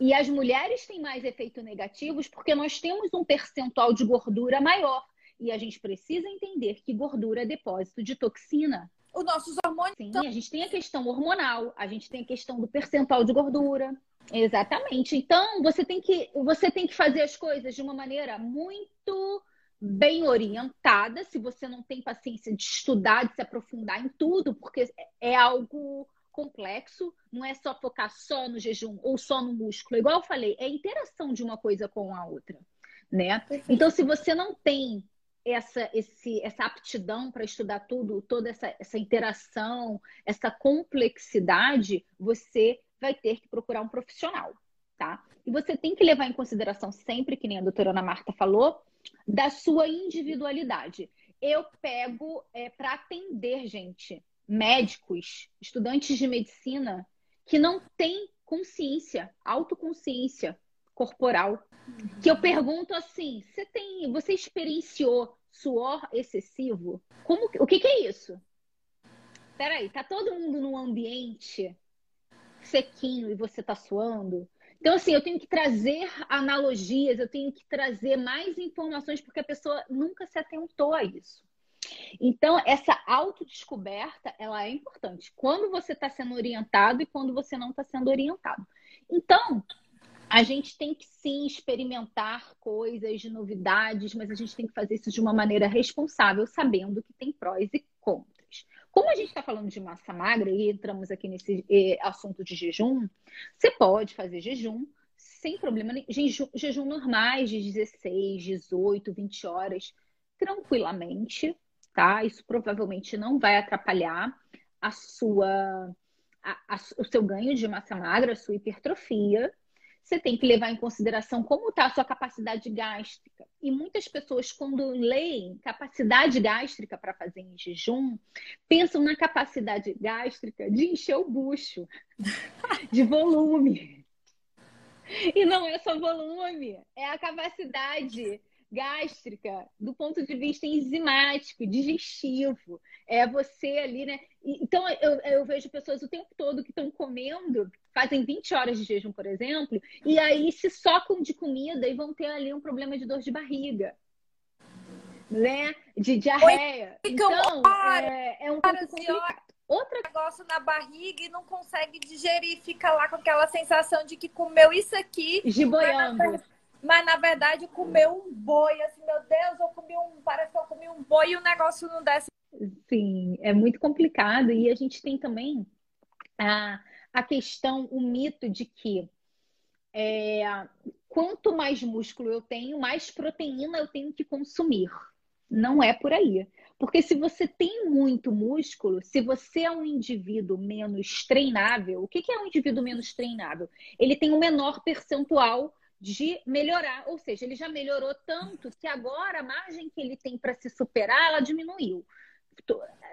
E as mulheres têm mais efeitos negativos porque nós temos um percentual de gordura maior. E a gente precisa entender que gordura é depósito de toxina os nossos hormônios. Sim, a gente tem a questão hormonal, a gente tem a questão do percentual de gordura. Exatamente. Então, você tem que, você tem que fazer as coisas de uma maneira muito bem orientada, se você não tem paciência de estudar, de se aprofundar em tudo, porque é algo complexo, não é só focar só no jejum ou só no músculo. Igual eu falei, é a interação de uma coisa com a outra, né? Então, se você não tem essa, esse, essa aptidão para estudar tudo, toda essa, essa interação, essa complexidade, você vai ter que procurar um profissional, tá? E você tem que levar em consideração sempre, que nem a doutora Ana Marta falou, da sua individualidade. Eu pego é, para atender, gente, médicos, estudantes de medicina que não têm consciência, autoconsciência corporal. Que eu pergunto assim: você tem, você experienciou suor excessivo? Como, o que, que é isso? Peraí, tá todo mundo num ambiente sequinho e você tá suando? Então, assim, eu tenho que trazer analogias, eu tenho que trazer mais informações, porque a pessoa nunca se atentou a isso. Então, essa autodescoberta, ela é importante. Quando você está sendo orientado e quando você não está sendo orientado. Então, a gente tem que sim experimentar coisas, de novidades, mas a gente tem que fazer isso de uma maneira responsável, sabendo que tem prós e contras. Como a gente está falando de massa magra e entramos aqui nesse eh, assunto de jejum, você pode fazer jejum sem problema. Jejum, jejum normais de 16, 18, 20 horas, tranquilamente, tá? Isso provavelmente não vai atrapalhar a sua, a, a, o seu ganho de massa magra, a sua hipertrofia. Você tem que levar em consideração como está a sua capacidade gástrica. E muitas pessoas, quando leem capacidade gástrica para fazer em jejum, pensam na capacidade gástrica de encher o bucho, (laughs) de volume. E não é só volume, é a capacidade gástrica, do ponto de vista enzimático, digestivo. É você ali, né? Então, eu, eu vejo pessoas o tempo todo que estão comendo, fazem 20 horas de jejum, por exemplo, e aí se socam de comida e vão ter ali um problema de dor de barriga. Né? De diarreia. Então, é, é um pouco complicado. Outro negócio na barriga e não consegue digerir, fica lá com aquela sensação de que comeu isso aqui. Giboiando mas na verdade comeu um boi, assim, meu Deus, eu comi um, parece que eu comi um boi e o negócio não desce. Sim, é muito complicado e a gente tem também a, a questão, o mito de que é, quanto mais músculo eu tenho, mais proteína eu tenho que consumir. Não é por aí. Porque se você tem muito músculo, se você é um indivíduo menos treinável, o que é um indivíduo menos treinável? Ele tem um menor percentual de melhorar, ou seja, ele já melhorou tanto que agora a margem que ele tem para se superar, ela diminuiu.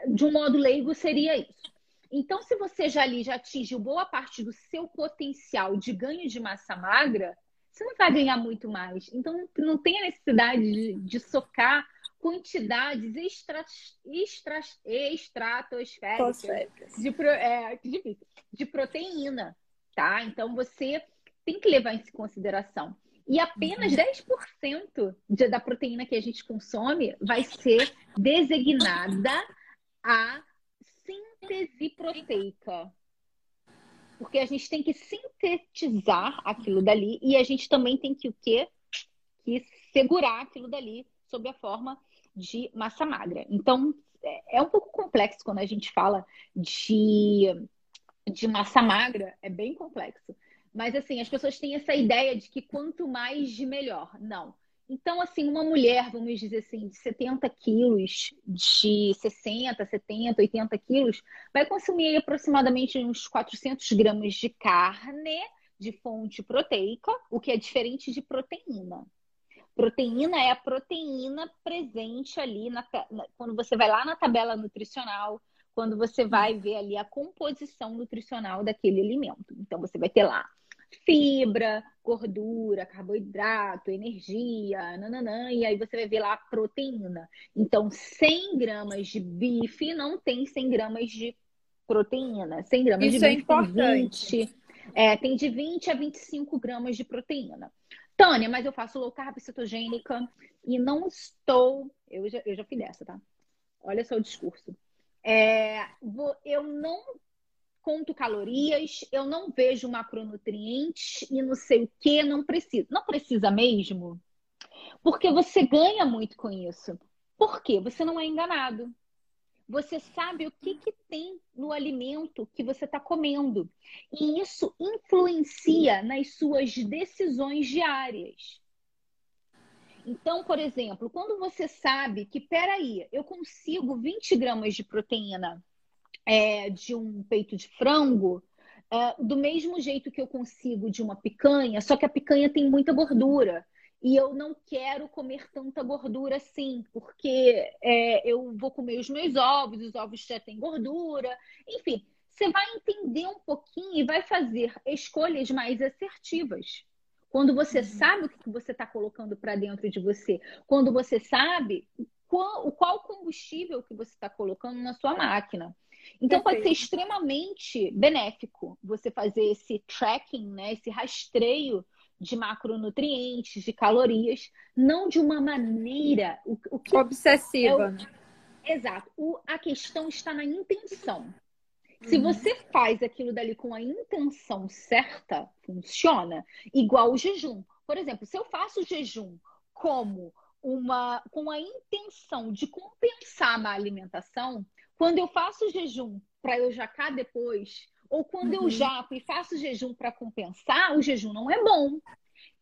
De um modo leigo seria isso. Então, se você já ali já atingiu boa parte do seu potencial de ganho de massa magra, você não vai ganhar muito mais. Então, não tem a necessidade de, de socar quantidades extra, extra, estratosféricas de, é, de proteína, tá? Então, você tem que levar em consideração. E apenas uhum. 10% de, da proteína que a gente consome vai ser designada a síntese proteica. Porque a gente tem que sintetizar aquilo dali e a gente também tem que o quê? Que segurar aquilo dali sob a forma de massa magra. Então, é, é um pouco complexo quando a gente fala de, de massa magra, é bem complexo. Mas, assim, as pessoas têm essa ideia de que quanto mais, de melhor. Não. Então, assim, uma mulher, vamos dizer assim, de 70 quilos, de 60, 70, 80 quilos, vai consumir aproximadamente uns 400 gramas de carne de fonte proteica, o que é diferente de proteína. Proteína é a proteína presente ali na, na, quando você vai lá na tabela nutricional, quando você vai ver ali a composição nutricional daquele alimento. Então, você vai ter lá fibra, gordura, carboidrato, energia, nananã, e aí você vai ver lá a proteína. Então, 100 gramas de bife não tem 100 gramas de proteína. 100 gramas Isso de é bife é importante. tem 20, é, tem de 20 a 25 gramas de proteína. Tânia, mas eu faço low carb cetogênica e não estou. Eu já, eu já fui dessa, tá? Olha só o discurso. É, vou, eu não conto calorias, eu não vejo macronutrientes e não sei o que, não precisa. Não precisa mesmo? Porque você ganha muito com isso. Por quê? Você não é enganado. Você sabe o que, que tem no alimento que você está comendo. E isso influencia nas suas decisões diárias. Então, por exemplo, quando você sabe que, peraí, eu consigo 20 gramas de proteína é, de um peito de frango, é, do mesmo jeito que eu consigo de uma picanha, só que a picanha tem muita gordura. E eu não quero comer tanta gordura assim, porque é, eu vou comer os meus ovos, os ovos já têm gordura. Enfim, você vai entender um pouquinho e vai fazer escolhas mais assertivas. Quando você uhum. sabe o que você está colocando para dentro de você, quando você sabe qual, qual combustível que você está colocando na sua máquina. Então Perfeito. pode ser extremamente benéfico você fazer esse tracking, né, esse rastreio de macronutrientes, de calorias, não de uma maneira o, o que obsessiva. É o... Exato. O, a questão está na intenção. Se uhum. você faz aquilo dali com a intenção certa, funciona. Igual o jejum. Por exemplo, se eu faço jejum como uma com a intenção de compensar a má alimentação, quando eu faço jejum para eu jacar depois, ou quando uhum. eu jaco e faço jejum para compensar, o jejum não é bom.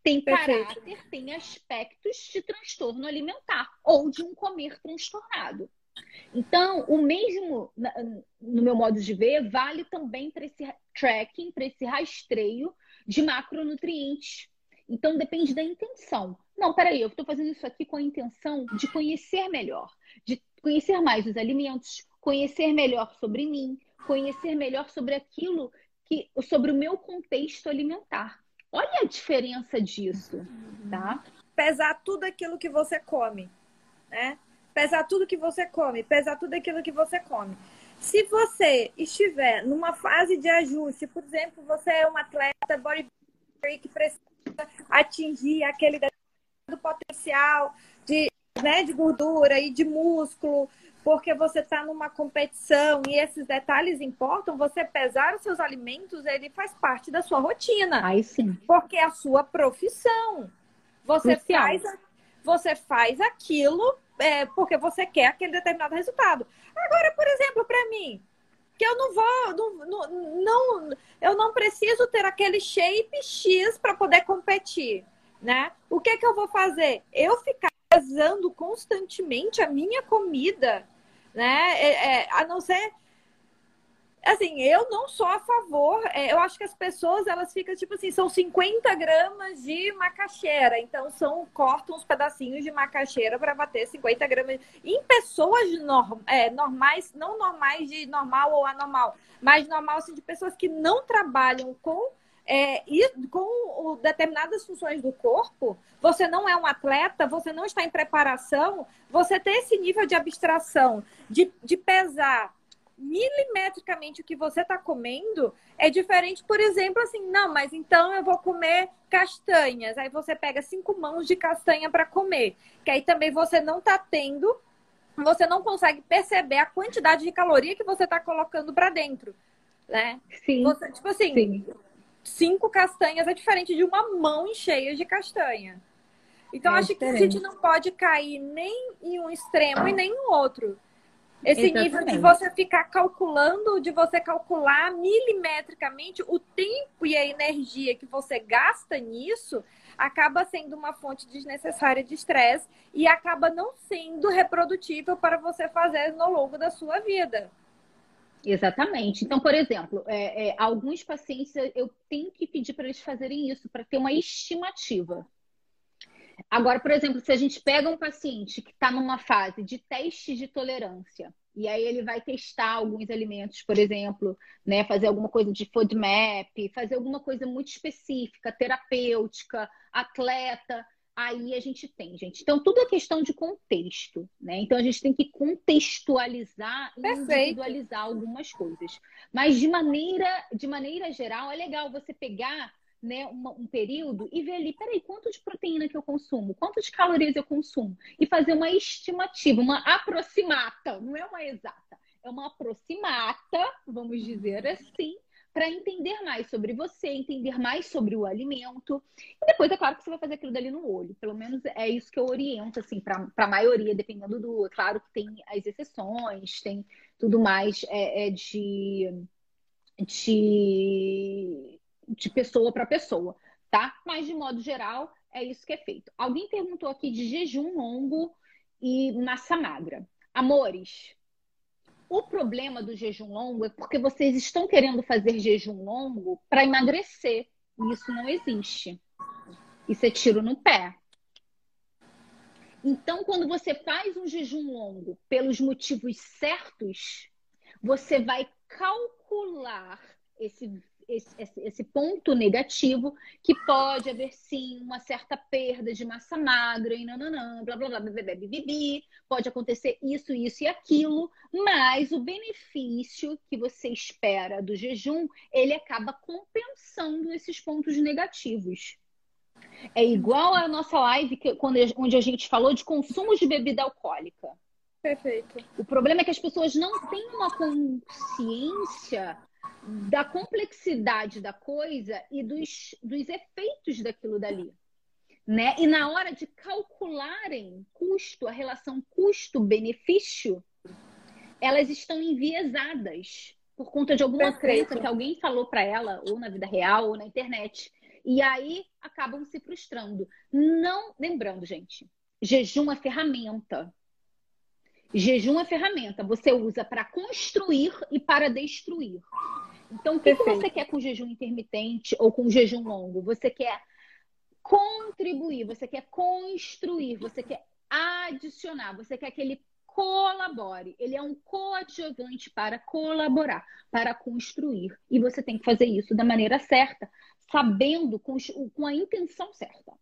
Tem Perfeito. caráter, tem aspectos de transtorno alimentar ou de um comer transtornado. Então, o mesmo, no meu modo de ver, vale também para esse tracking, para esse rastreio de macronutrientes. Então, depende da intenção. Não, peraí, eu estou fazendo isso aqui com a intenção de conhecer melhor, de conhecer mais os alimentos, conhecer melhor sobre mim, conhecer melhor sobre aquilo que, sobre o meu contexto alimentar. Olha a diferença disso, tá? Pesar tudo aquilo que você come, né? Pesar tudo que você come, pesar tudo aquilo que você come. Se você estiver numa fase de ajuste, por exemplo, você é um atleta bodybuilder que precisa atingir aquele potencial de, né, de gordura e de músculo, porque você está numa competição e esses detalhes importam, você pesar os seus alimentos, ele faz parte da sua rotina. Aí sim. Porque é a sua profissão. Você faz, você faz aquilo é, porque você quer aquele determinado resultado. Agora, por exemplo, para mim, que eu não vou, não, não, eu não preciso ter aquele shape X para poder competir, né? O que que eu vou fazer? Eu ficar pesando constantemente a minha comida, né? É, é, a não ser assim, eu não sou a favor. É, eu acho que as pessoas, elas ficam, tipo assim, são 50 gramas de macaxeira. Então, são, cortam uns pedacinhos de macaxeira para bater 50 gramas. Em pessoas norm, é, normais, não normais de normal ou anormal, mas normal, assim, de pessoas que não trabalham com. É, e com o, determinadas funções do corpo, você não é um atleta, você não está em preparação, você ter esse nível de abstração, de, de pesar milimetricamente o que você está comendo é diferente, por exemplo, assim, não, mas então eu vou comer castanhas. Aí você pega cinco mãos de castanha para comer, que aí também você não está tendo, você não consegue perceber a quantidade de caloria que você está colocando para dentro, né? Sim. Você, tipo assim, Sim. Cinco castanhas é diferente de uma mão cheia de castanha. Então, é acho diferente. que a gente não pode cair nem em um extremo e nem no outro. Esse Exatamente. nível de você ficar calculando, de você calcular milimetricamente o tempo e a energia que você gasta nisso, acaba sendo uma fonte desnecessária de estresse e acaba não sendo reprodutível para você fazer no longo da sua vida. Exatamente. Então, por exemplo, é, é, alguns pacientes eu tenho que pedir para eles fazerem isso para ter uma estimativa. Agora, por exemplo, se a gente pega um paciente que está numa fase de teste de tolerância, e aí ele vai testar alguns alimentos, por exemplo, né, fazer alguma coisa de food map, fazer alguma coisa muito específica, terapêutica, atleta, aí a gente tem, gente. Então, tudo é questão de contexto, né? Então, a gente tem que contextualizar e individualizar algumas coisas. Mas, de maneira, de maneira geral, é legal você pegar né, uma, um período e ver ali, peraí, quanto de proteína que eu consumo? Quanto de calorias eu consumo? E fazer uma estimativa, uma aproximata, não é uma exata, é uma aproximata, vamos dizer assim, para entender mais sobre você, entender mais sobre o alimento. E depois, é claro que você vai fazer aquilo dali no olho. Pelo menos é isso que eu oriento, assim, para a maioria, dependendo do. É claro que tem as exceções, tem tudo mais é, é de. de de pessoa para pessoa, tá? Mas de modo geral, é isso que é feito. Alguém perguntou aqui de jejum longo e massa magra. Amores, o problema do jejum longo é porque vocês estão querendo fazer jejum longo para emagrecer. E isso não existe. Isso é tiro no pé. Então, quando você faz um jejum longo pelos motivos certos, você vai calcular esse esse, esse, ponto negativo que pode haver sim uma certa perda de massa magra e nananã, blá blá blá, blá, blá, blá, blá, pode acontecer isso, isso e aquilo, mas o benefício que você espera do jejum, ele acaba compensando esses pontos negativos. É igual a nossa live que, quando, onde a gente falou de consumo de bebida alcoólica. Perfeito. O problema é que as pessoas não têm uma consciência da complexidade da coisa e dos, dos efeitos daquilo dali. Né? E na hora de calcularem custo, a relação custo-benefício, elas estão enviesadas por conta de alguma Perfeito. crença que alguém falou para ela, ou na vida real, ou na internet. E aí acabam se frustrando. Não, lembrando, gente, jejum é ferramenta. Jejum é ferramenta, você usa para construir e para destruir. Então, o que, que, você quer com jejum intermitente ou com jejum longo? Você quer contribuir, você quer construir, você quer adicionar, você quer que ele colabore. Ele é um coadjuvante para colaborar, para construir. E você tem que fazer isso da maneira certa, sabendo, com, com a intenção certa.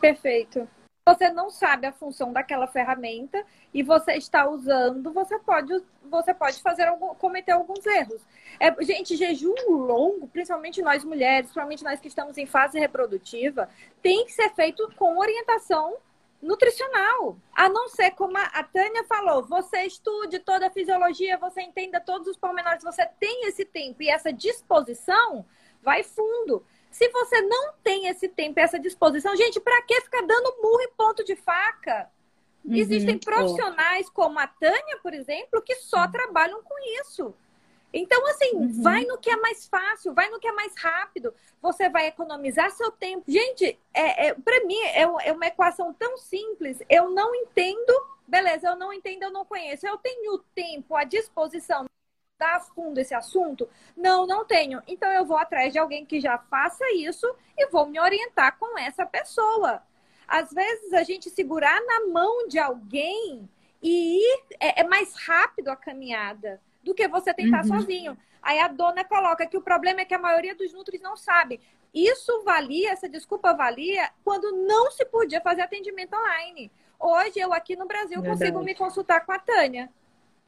Perfeito você não sabe a função daquela ferramenta e você está usando, você pode, você pode fazer algum, cometer alguns erros. É, gente, jejum longo, principalmente nós mulheres, principalmente nós que estamos em fase reprodutiva, tem que ser feito com orientação nutricional. A não ser como a Tânia falou, você estude toda a fisiologia, você entenda todos os pormenores, você tem esse tempo e essa disposição, vai fundo. Se você não tem esse tempo, essa disposição, gente, para que ficar dando murro em ponto de faca? Uhum, Existem profissionais oh. como a Tânia, por exemplo, que só trabalham com isso. Então, assim, uhum. vai no que é mais fácil, vai no que é mais rápido. Você vai economizar seu tempo. Gente, é, é para mim é, é uma equação tão simples. Eu não entendo, beleza, eu não entendo, eu não conheço. Eu tenho tempo à disposição estudar a fundo esse assunto? Não, não tenho. Então eu vou atrás de alguém que já faça isso e vou me orientar com essa pessoa. Às vezes a gente segurar na mão de alguém e ir é, é mais rápido a caminhada do que você tentar uhum. sozinho. Aí a dona coloca que o problema é que a maioria dos nutris não sabe. Isso valia, essa desculpa valia quando não se podia fazer atendimento online. Hoje eu aqui no Brasil Verdade. consigo me consultar com a Tânia,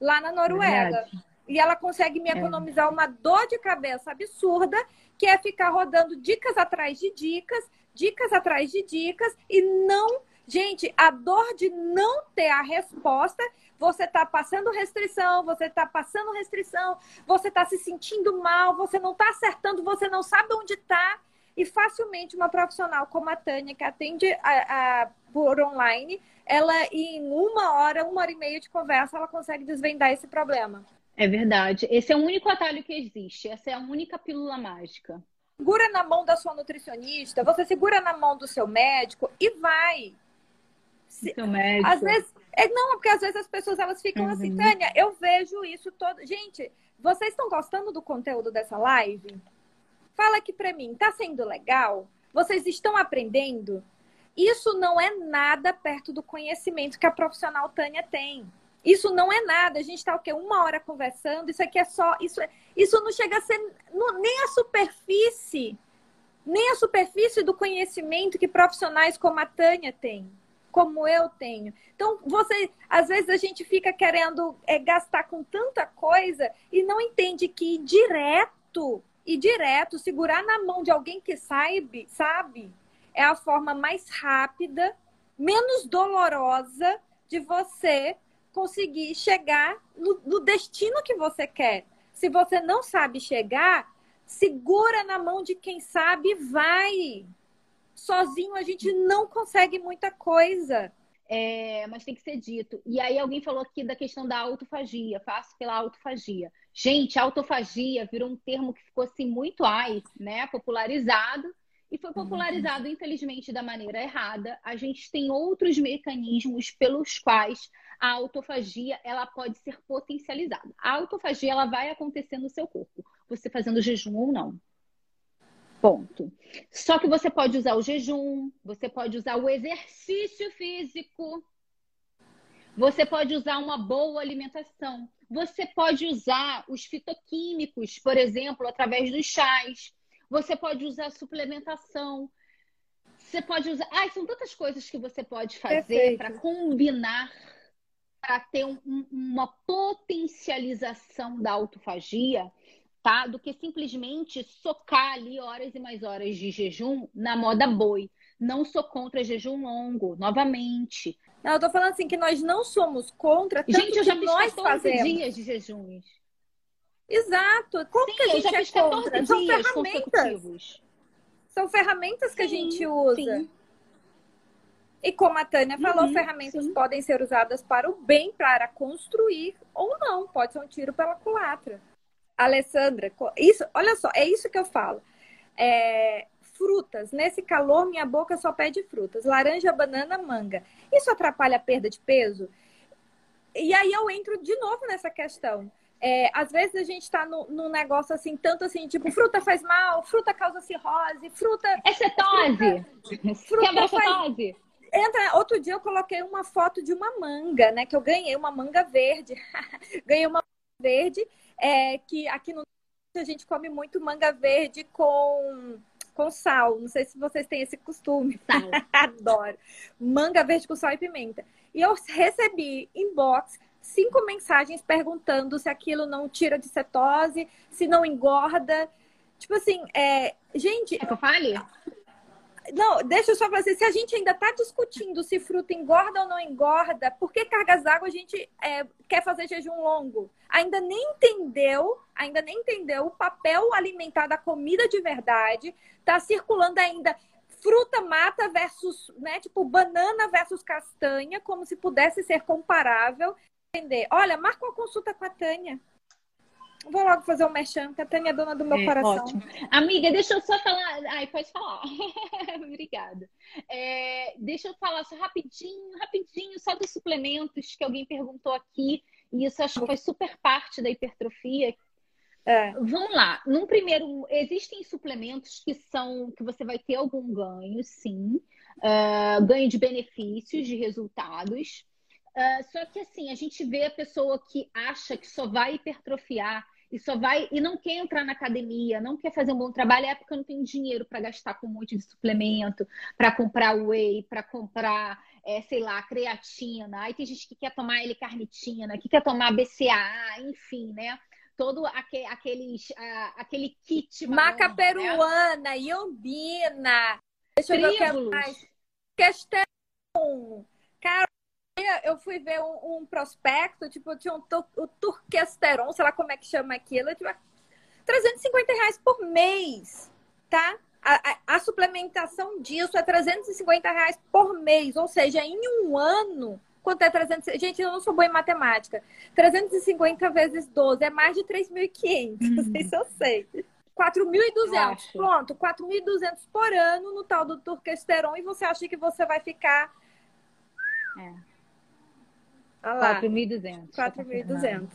lá na Noruega. Verdade e ela consegue me é. economizar uma dor de cabeça absurda, que é ficar rodando dicas atrás de dicas, dicas atrás de dicas e não. Gente, a dor de não ter a resposta, você está passando restrição, você está passando restrição, você está se sentindo mal, você não está acertando, você não sabe onde está. E facilmente uma profissional como a Tânia, que atende a, a, por online, ela em uma hora, uma hora e meia de conversa, ela consegue desvendar esse problema. É verdade. Esse é o único atalho que existe. Essa é a única pílula mágica. Segura na mão da sua nutricionista, você segura na mão do seu médico e vai. Seu médico. Às vezes, é, não, porque às vezes as pessoas elas ficam assim, uhum. assim, Tânia, eu vejo isso todo. Gente, vocês estão gostando do conteúdo dessa live? Fala aqui pra mim, tá sendo legal? Vocês estão aprendendo? Isso não é nada perto do conhecimento que a profissional Tânia tem. Isso não é nada. A gente está o quê? Uma hora conversando. Isso aqui é só. Isso, é, isso não chega a ser no, nem a superfície, nem a superfície do conhecimento que profissionais como a Tânia têm, como eu tenho. Então, você, às vezes a gente fica querendo é, gastar com tanta coisa e não entende que direto e direto segurar na mão de alguém que sabe, sabe, é a forma mais rápida, menos dolorosa de você conseguir chegar no, no destino que você quer. Se você não sabe chegar, segura na mão de quem sabe e vai. Sozinho a gente não consegue muita coisa. É, mas tem que ser dito. E aí alguém falou aqui da questão da autofagia, faço pela autofagia. Gente, autofagia virou um termo que ficou assim muito ai, né, popularizado e foi popularizado, infelizmente, da maneira errada. A gente tem outros mecanismos pelos quais a autofagia ela pode ser potencializada. A autofagia ela vai acontecer no seu corpo, você fazendo jejum ou não. Ponto. Só que você pode usar o jejum, você pode usar o exercício físico, você pode usar uma boa alimentação, você pode usar os fitoquímicos, por exemplo, através dos chás. Você pode usar suplementação. Você pode usar. Ai, são tantas coisas que você pode fazer para combinar para ter um, uma potencialização da autofagia, tá? Do que simplesmente socar ali horas e mais horas de jejum na moda boi. Não sou contra jejum longo, novamente. Não, eu tô falando assim que nós não somos contra. Tanto Gente, eu já fiz nós 14 fazemos. dias de jejuns. Exato. Como sim, que a gente é contra? São ferramentas. São ferramentas que sim, a gente usa. Sim. E como a Tânia falou, uhum, ferramentas sim. podem ser usadas para o bem, para construir ou não. Pode ser um tiro pela culatra. Alessandra, isso, olha só, é isso que eu falo. É, frutas. Nesse calor, minha boca só pede frutas. Laranja, banana, manga. Isso atrapalha a perda de peso? e aí eu entro de novo nessa questão. É, às vezes a gente está num negócio assim, tanto assim, tipo, fruta faz mal, fruta causa cirrose, fruta. É cetose! Fruta, fruta Quebra faz... cetose! Entra, outro dia eu coloquei uma foto de uma manga, né? Que eu ganhei uma manga verde. (laughs) ganhei uma manga verde, é, que aqui no a gente come muito manga verde com, com sal. Não sei se vocês têm esse costume. (laughs) Adoro. Manga verde com sal e pimenta. E eu recebi inbox cinco mensagens perguntando se aquilo não tira de cetose, se não engorda. Tipo assim, é... gente. É que eu fale? Não, deixa eu só fazer. Se a gente ainda está discutindo se fruta engorda ou não engorda, por que cargas d'água a gente é, quer fazer jejum longo? Ainda nem entendeu, ainda nem entendeu o papel alimentar da comida de verdade. Está circulando ainda fruta mata versus, né, tipo banana versus castanha, como se pudesse ser comparável. Entender. Olha, marca uma consulta com a Tânia. Vou logo fazer um merchan, que a Tânia é dona do meu é, coração. Ótimo. Amiga, deixa eu só falar. Ai, pode falar. (laughs) Obrigada. É, deixa eu falar só rapidinho, rapidinho, só dos suplementos que alguém perguntou aqui. E isso acho que foi super parte da hipertrofia. É. Vamos lá. Num primeiro, existem suplementos que são que você vai ter algum ganho, sim. Uh, ganho de benefícios, de resultados. Uh, só que assim, a gente vê a pessoa que acha que só vai hipertrofiar e só vai e não quer entrar na academia, não quer fazer um bom trabalho, é porque não tem dinheiro para gastar com um monte de suplemento, para comprar whey, para comprar, é, sei lá, creatina. Aí tem gente que quer tomar L-carnitina, que quer tomar BCAA, enfim, né? Todo aquele, aqueles, aquele kit. Maca marrom, peruana, né? iombina. Deixa eu ver o que é mais. Questão. Cara, eu fui ver um, um prospecto, tipo, tinha um, o turquesteron, sei lá como é que chama aquilo, tipo, 350 reais por mês, tá? A, a, a, suplementação disso é 350 reais por mês, ou seja, em um ano, quanto é 300? Gente, eu não sou boa em matemática. 350 vezes 12 é mais de 3.500, uhum. não sei se eu sei. 4.200, pronto, 4.200 por ano no tal do turquesteron e você acha que você vai ficar... É 4.200. 4.200.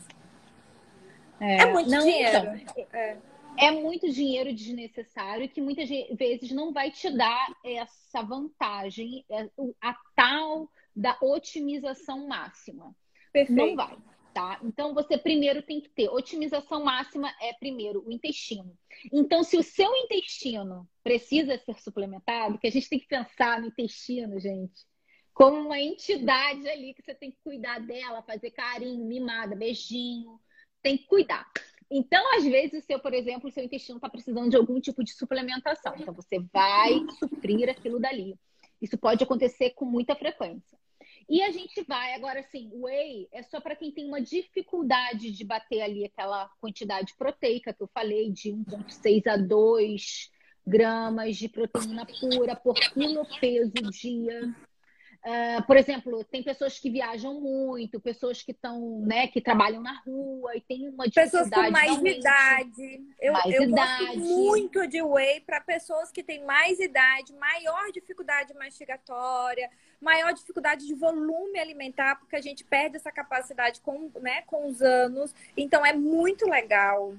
É, é muito não, dinheiro. Então, é. é muito dinheiro desnecessário que muitas vezes não vai te dar essa vantagem, é, a tal da otimização máxima. Perfeito. Não vai. Tá? Então, você primeiro tem que ter otimização máxima é primeiro o intestino. Então, se o seu intestino precisa ser suplementado, que a gente tem que pensar no intestino, gente, como uma entidade ali que você tem que cuidar dela, fazer carinho, mimada, beijinho, tem que cuidar. Então, às vezes, o seu, por exemplo, o seu intestino está precisando de algum tipo de suplementação. Então, você vai suprir aquilo dali. Isso pode acontecer com muita frequência. E a gente vai, agora sim, o whey é só para quem tem uma dificuldade de bater ali aquela quantidade proteica que eu falei, de 1,6 a 2 gramas de proteína pura por quilo peso dia. Uh, por exemplo, tem pessoas que viajam muito, pessoas que estão, né, que trabalham na rua e tem uma dificuldade. Pessoas com mais realmente. idade. Eu, mais eu idade. gosto muito de whey para pessoas que têm mais idade, maior dificuldade mastigatória, maior dificuldade de volume alimentar, porque a gente perde essa capacidade com, né, com os anos. Então é muito legal.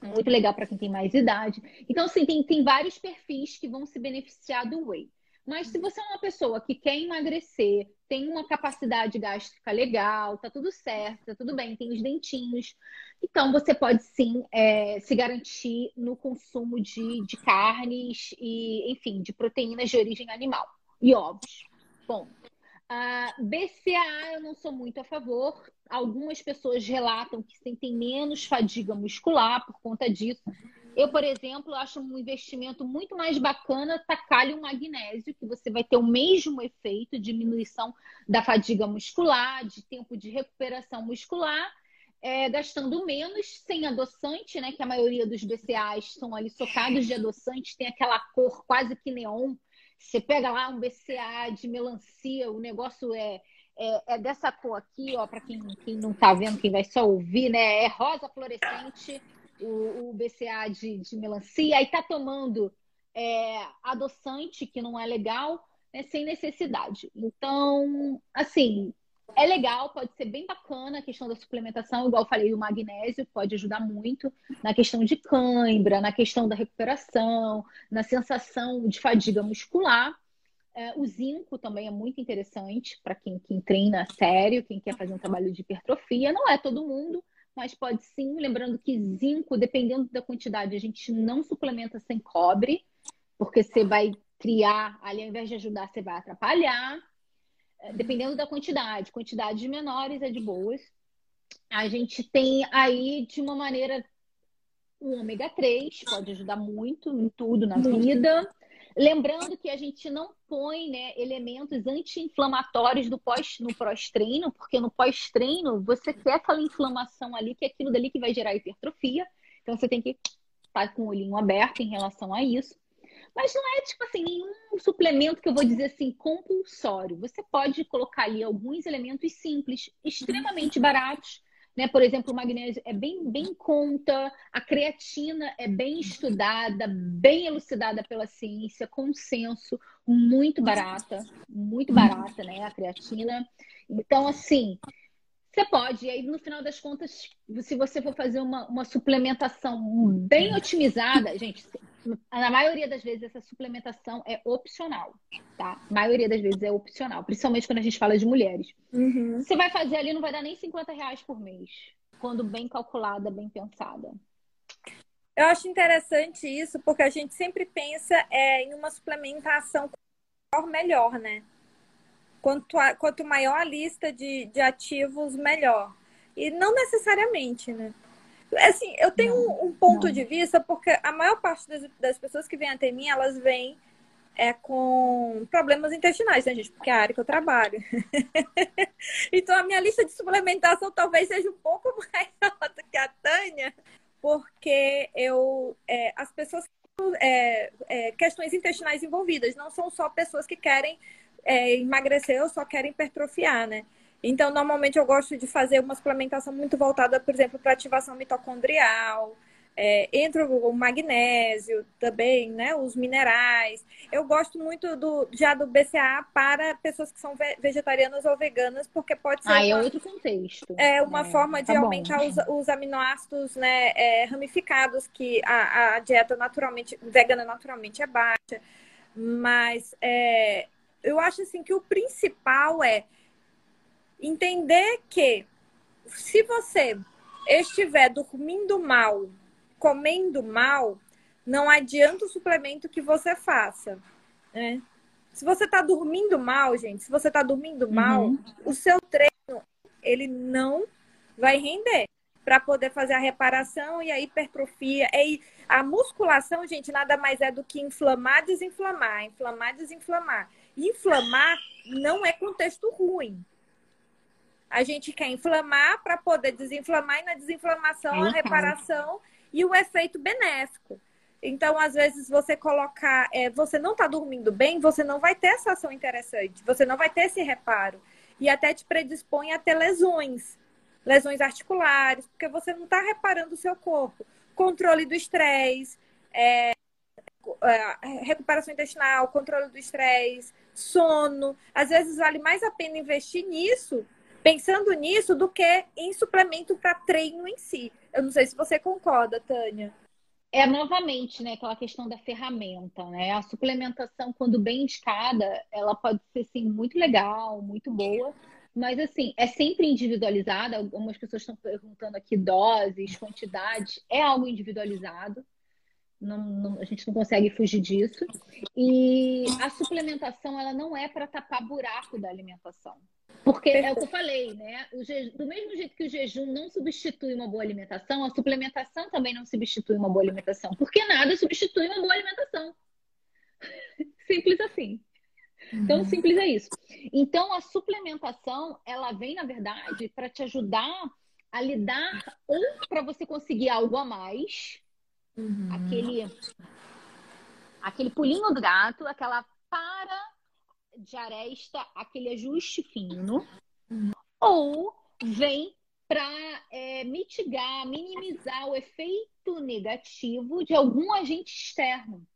Muito legal para quem tem mais idade. Então, assim, tem, tem vários perfis que vão se beneficiar do whey. Mas se você é uma pessoa que quer emagrecer, tem uma capacidade gástrica legal, tá tudo certo, tá tudo bem, tem os dentinhos, então você pode sim é, se garantir no consumo de, de carnes e, enfim, de proteínas de origem animal e ovos. Bom, a BCAA eu não sou muito a favor. Algumas pessoas relatam que sentem menos fadiga muscular por conta disso. Eu, por exemplo, acho um investimento muito mais bacana tacar um magnésio, que você vai ter o mesmo efeito, diminuição da fadiga muscular, de tempo de recuperação muscular, é, gastando menos, sem adoçante, né? Que a maioria dos BCAAs são ali socados de adoçante, tem aquela cor quase que neon. Você pega lá um BCA de melancia, o negócio é, é, é dessa cor aqui, ó, para quem, quem não tá vendo, quem vai só ouvir, né? É rosa fluorescente o, o BCA de, de melancia, aí tá tomando é, adoçante, que não é legal, né, sem necessidade. Então, assim, é legal, pode ser bem bacana a questão da suplementação, igual eu falei, o magnésio pode ajudar muito na questão de cãibra, na questão da recuperação, na sensação de fadiga muscular. É, o zinco também é muito interessante para quem, quem treina sério, quem quer fazer um trabalho de hipertrofia. Não é todo mundo, mas pode sim. Lembrando que zinco, dependendo da quantidade, a gente não suplementa sem cobre, porque você vai criar, ali ao invés de ajudar, você vai atrapalhar. É, dependendo da quantidade, quantidades menores é de boas. A gente tem aí, de uma maneira, o ômega 3 pode ajudar muito em tudo na vida. Lembrando que a gente não põe né, elementos anti-inflamatórios pós, no pós-treino, porque no pós-treino você quer aquela inflamação ali, que é aquilo dali que vai gerar hipertrofia. Então você tem que estar com o olhinho aberto em relação a isso. Mas não é, tipo assim, nenhum suplemento que eu vou dizer assim, compulsório. Você pode colocar ali alguns elementos simples, extremamente baratos, né? Por exemplo, o magnésio é bem, bem conta, a creatina é bem estudada, bem elucidada pela ciência, consenso, muito barata, muito barata, né? A creatina. Então, assim, você pode, e aí no final das contas, se você for fazer uma, uma suplementação bem otimizada, gente, na maioria das vezes essa suplementação é opcional, tá? A maioria das vezes é opcional, principalmente quando a gente fala de mulheres. Uhum. Você vai fazer ali, não vai dar nem 50 reais por mês, quando bem calculada, bem pensada. Eu acho interessante isso, porque a gente sempre pensa é, em uma suplementação melhor, né? Quanto, a, quanto maior a lista de, de ativos, melhor. E não necessariamente, né? Assim, eu tenho não, um ponto não. de vista, porque a maior parte das, das pessoas que vêm até mim, elas vêm é, com problemas intestinais, né, gente? Porque é a área que eu trabalho. (laughs) então, a minha lista de suplementação talvez seja um pouco (laughs) maior do que a Tânia, porque eu, é, as pessoas é, é, questões intestinais envolvidas, não são só pessoas que querem é, emagrecer ou só querem hipertrofiar, né? Então, normalmente eu gosto de fazer uma suplementação muito voltada, por exemplo, para ativação mitocondrial. É, entra o magnésio também, né? Os minerais. Eu gosto muito do, já do BCA para pessoas que são vegetarianas ou veganas, porque pode ser. Ah, é uma, é outro contexto. É uma é, forma de tá aumentar os, os, aminoácidos né, é, ramificados, que a, a, dieta naturalmente, vegana naturalmente é baixa. Mas é, eu acho assim que o principal é entender que se você estiver dormindo mal, comendo mal, não adianta o suplemento que você faça, né? Se você está dormindo mal, gente, se você está dormindo mal, uhum. o seu treino ele não vai render para poder fazer a reparação e a hipertrofia. E a musculação, gente, nada mais é do que inflamar, desinflamar, inflamar, desinflamar. Inflamar não é contexto ruim. A gente quer inflamar para poder desinflamar e na desinflamação a reparação e o efeito benéfico. Então, às vezes, você colocar, é, você não está dormindo bem, você não vai ter essa ação interessante, você não vai ter esse reparo. E até te predispõe a ter lesões, lesões articulares, porque você não está reparando o seu corpo. Controle do estresse, é, é, recuperação intestinal, controle do estresse, sono. Às vezes, vale mais a pena investir nisso pensando nisso do que em suplemento para treino em si. Eu não sei se você concorda, Tânia. É novamente, né, aquela questão da ferramenta, né? A suplementação, quando bem indicada, ela pode ser sim muito legal, muito boa, mas assim, é sempre individualizada. Algumas pessoas estão perguntando aqui doses, quantidades, é algo individualizado. Não, não, a gente não consegue fugir disso. E a suplementação ela não é para tapar buraco da alimentação. Porque é o que eu falei, né? do mesmo jeito que o jejum não substitui uma boa alimentação, a suplementação também não substitui uma boa alimentação. Porque nada substitui uma boa alimentação. (laughs) Simples assim. Então, simples é isso. Então, a suplementação, ela vem, na verdade, para te ajudar a lidar ou para você conseguir algo a mais, uhum. aquele, aquele pulinho do gato, aquela para de aresta aquele ajuste fino, ou vem para é, mitigar, minimizar o efeito negativo de algum agente externo,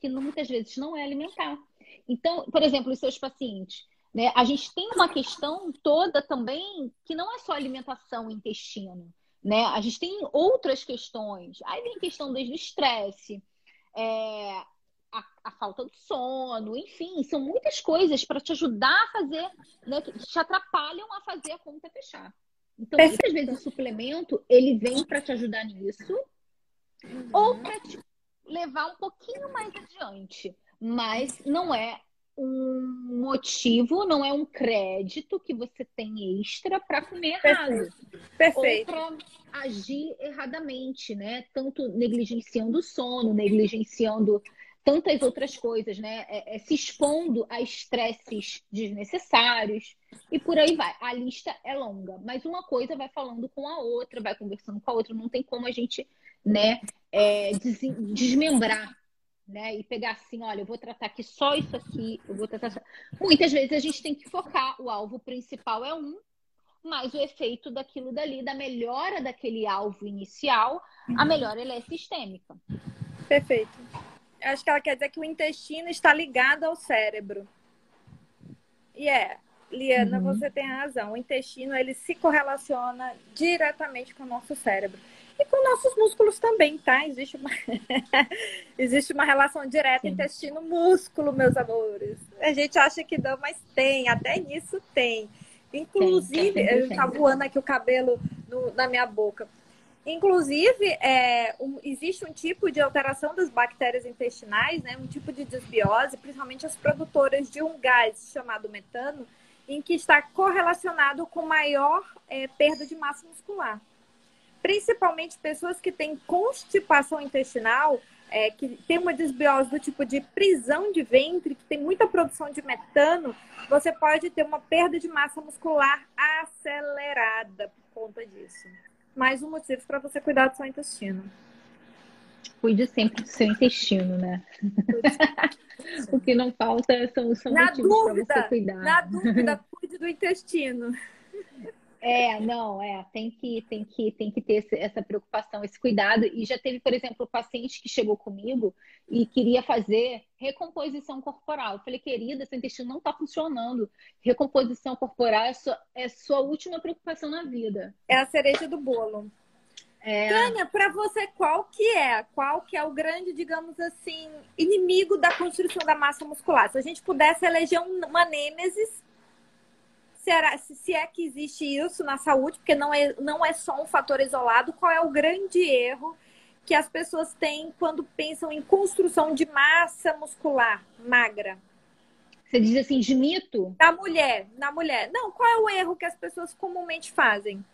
que muitas vezes não é alimentar. Então, por exemplo, os seus pacientes, Né? A gente tem uma questão toda também que não é só alimentação intestino. Né? A gente tem outras questões. Aí vem questão desde o estresse, é, a, a, falta do sono, enfim, são muitas coisas para te ajudar a fazer, né, que te atrapalham a fazer a conta fechar. Então, muitas vezes o suplemento ele vem para te ajudar nisso uhum. ou para te levar um pouquinho mais adiante, mas não é um motivo, não é um crédito que você tem extra para comer errado. Perfeito. Ou para agir erradamente, né? Tanto negligenciando o sono, negligenciando tantas outras coisas, né? É, é, se expondo a estresses desnecessários e por aí vai. A lista é longa, mas uma coisa vai falando com a outra, vai conversando com a outra. Não tem como a gente, né, é, des desmembrar, né? E pegar assim, olha, eu vou tratar aqui só isso aqui, eu vou tratar. Muitas vezes a gente tem que focar. O alvo principal é um, mas o efeito daquilo dali, da melhora daquele alvo inicial, a melhora ela é sistêmica. Perfeito acho que ela quer dizer que o intestino está ligado ao cérebro. E é, Liana, uhum. você tem razão. O intestino ele se correlaciona diretamente com o nosso cérebro. E com nossos músculos também, tá? Existe uma, (laughs) Existe uma relação direta intestino-músculo, meus amores. A gente acha que não, mas tem, até nisso tem. Inclusive, tem, tem, tem. tá voando aqui o cabelo no, na minha boca. Inclusive, é, um, existe um tipo de alteração das bactérias intestinais, né, um tipo de desbiose, principalmente as produtoras de um gás chamado metano, em que está correlacionado com maior é, perda de massa muscular. Principalmente pessoas que têm constipação intestinal, é, que tem uma desbiose do tipo de prisão de ventre, que tem muita produção de metano, você pode ter uma perda de massa muscular acelerada por conta disso mais um motivo para você cuidar do seu intestino. Cuide sempre do seu intestino, né? (laughs) o que não falta são, são na motivos para você cuidar. Na dúvida, cuide do intestino. (laughs) É, não, é, tem que, tem que, tem que ter essa preocupação, esse cuidado. E já teve, por exemplo, um paciente que chegou comigo e queria fazer recomposição corporal. Eu falei, querida, seu intestino não está funcionando. Recomposição corporal é sua, é sua última preocupação na vida. É a cereja do bolo. É... Tânia, para você, qual que é? Qual que é o grande, digamos assim, inimigo da construção da massa muscular? Se a gente pudesse eleger uma nêmesis será, se é que existe isso na saúde, porque não é, não é só um fator isolado, qual é o grande erro que as pessoas têm quando pensam em construção de massa muscular magra? Você diz assim, de mito? Na mulher, na mulher. Não, qual é o erro que as pessoas comumente fazem?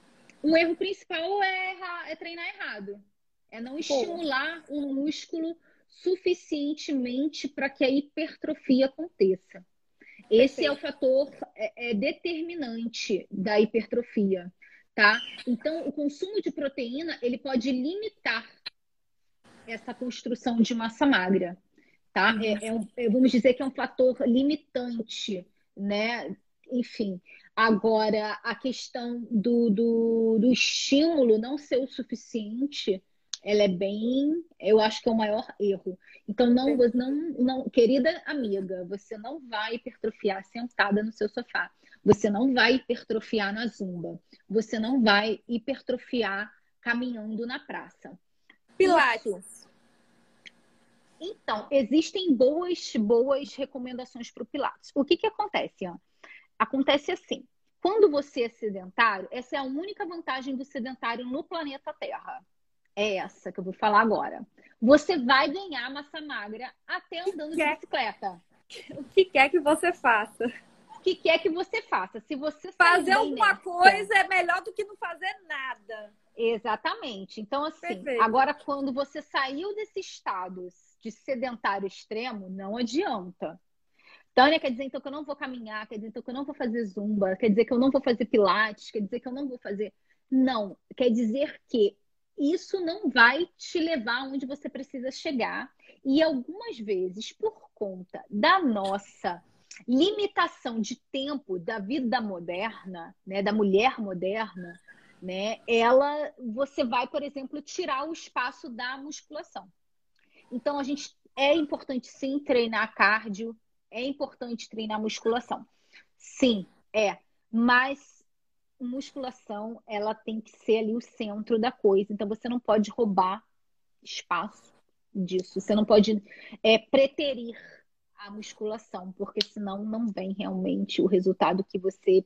O erro principal é, é treinar errado. É não estimular Pô. o músculo suficientemente para que a hipertrofia aconteça. Esse é o fator é, é determinante da hipertrofia, tá? Então, o consumo de proteína ele pode limitar essa construção de massa magra, tá? É, é um, é, vamos dizer que é um fator limitante, né? Enfim, agora a questão do, do, do estímulo não ser o suficiente ela é bem, eu acho que é o maior erro. Então, não, não, não, querida amiga, você não vai hipertrofiar sentada no seu sofá. Você não vai hipertrofiar na zumba. Você não vai hipertrofiar caminhando na praça. Pilates. Então, existem boas, boas recomendações para o Pilates. O que, que acontece? Acontece assim. Quando você é sedentário, essa é a única vantagem do sedentário no planeta Terra é essa que eu vou falar agora. Você vai ganhar massa magra até andando de bicicleta. O que quer que você faça? O que quer que você faça? Se você fazer alguma nessa, coisa é melhor do que não fazer nada. Exatamente. Então, assim, Perfeito. agora quando você saiu desse estado de sedentário extremo, não adianta. Tânia quer dizer então que eu não vou caminhar, quer dizer então que eu não vou fazer zumba, quer dizer que eu não vou fazer pilates, quer dizer que eu não vou fazer. Não, quer dizer que isso não vai te levar onde você precisa chegar. E algumas vezes, por conta da nossa limitação de tempo da vida moderna, né, da mulher moderna, né, ela, você vai, por exemplo, tirar o espaço da musculação. Então, a gente é importante sim treinar cardio, é importante treinar musculação. Sim, é. Mas musculação, ela tem que ser ali o centro da coisa. Então você não pode roubar espaço disso. Você não pode é, preterir a musculação, porque senão não vem realmente o resultado que você.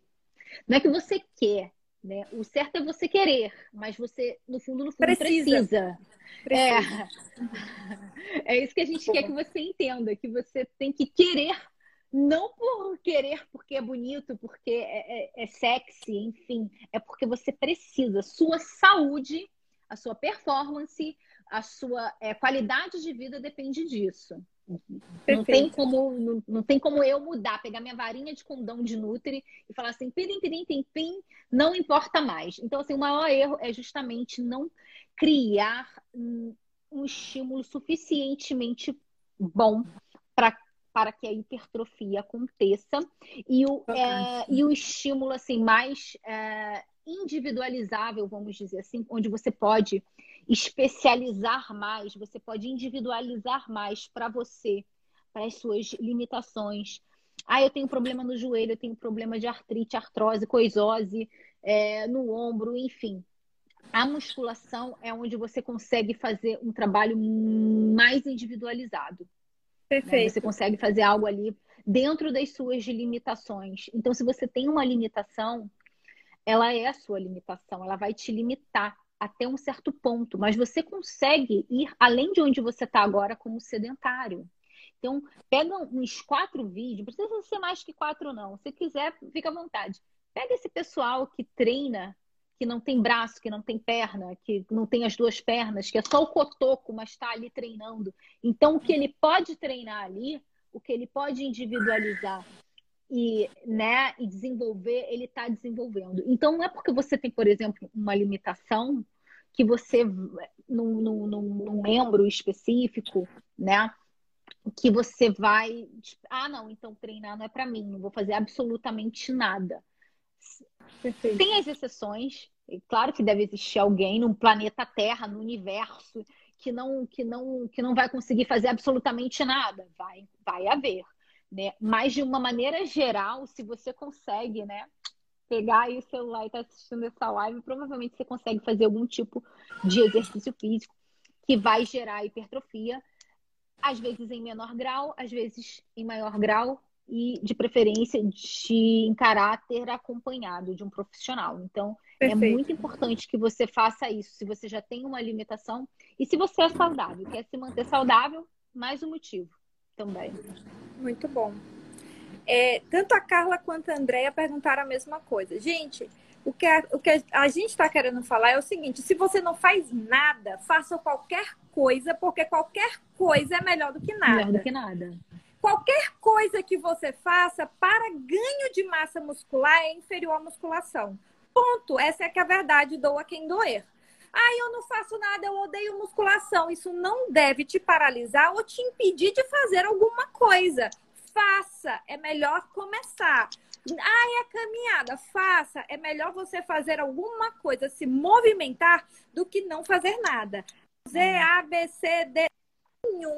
Não é que você quer, né? O certo é você querer, mas você, no fundo, no fundo, precisa. precisa. É. (laughs) é isso que a gente quer que você entenda, que você tem que querer, não por querer porque é bonito, porque é, é, é sexy, enfim, é porque você precisa. Sua saúde, a sua performance, a sua é, qualidade de vida depende disso. Não tem, como, não, não, tem como eu mudar, pegar minha varinha de condão de Nutri e falar assim, pirim, pirim, tem pim, não importa mais. Então, assim, o maior erro é justamente não criar um estímulo suficientemente bom para para que a hipertrofia aconteça e o, é, e o estímulo assim mais é, individualizável, vamos dizer assim, onde você pode especializar mais, você pode individualizar mais para você, para as suas limitações. Ah, eu tenho problema no joelho, eu tenho problema de artrite, artrose, coisose, é, no ombro, enfim. A musculação é onde você consegue fazer um trabalho mais individualizado. Perfeito. Né? Você consegue fazer algo ali dentro das suas limitações. Então, se você tem uma limitação, ela é a sua limitação, ela vai te limitar até um certo ponto, mas você consegue ir além de onde você está agora como sedentário. Então, pega uns quatro vídeos, não precisa ser mais que quatro, não. Se quiser, fica à vontade. Pega esse pessoal que treina, que não tem braço, que não tem perna, que não tem as duas pernas, que é só o cotoco, mas está ali treinando. Então, o que ele pode treinar ali, o que ele pode individualizar e, né, e desenvolver, ele está desenvolvendo. Então, não é porque você tem, por exemplo, uma limitação que você, num, num, num membro específico, né, que você vai, ah, não, então treinar não é para mim, não vou fazer absolutamente nada. Perfeito. Tem as exceções, claro que deve existir alguém no planeta Terra, no universo, que não, que não, que não vai conseguir fazer absolutamente nada. Vai, vai haver né? Mas de uma maneira geral, se você consegue, né, pegar aí o celular e estar tá assistindo essa live, provavelmente você consegue fazer algum tipo de exercício físico que vai gerar hipertrofia, às vezes em menor grau, às vezes em maior grau e de preferência de em caráter acompanhado de um profissional. Então, é Perfeito. é muito importante que você faça isso. Se você já tem uma limitação e se você é saudável, quer se manter saudável, mais um motivo também. Muito bom. É, tanto a Carla quanto a Andrea perguntaram a mesma coisa. Gente, o que a, o que a gente está querendo falar é o seguinte: se você não faz nada, faça qualquer coisa, porque qualquer coisa é melhor do que nada. Melhor do que nada. Qualquer coisa que você faça para ganho de massa muscular é inferior à musculação. Ponto. Essa é que é a verdade, doa quem doer. Ah, eu não faço nada, eu odeio musculação. Isso não deve te paralisar ou te impedir de fazer alguma coisa. Faça, é melhor começar. Ah, é a caminhada, faça. É melhor você fazer alguma coisa, se movimentar, do que não fazer nada. Z, A, B, C, D, nenhum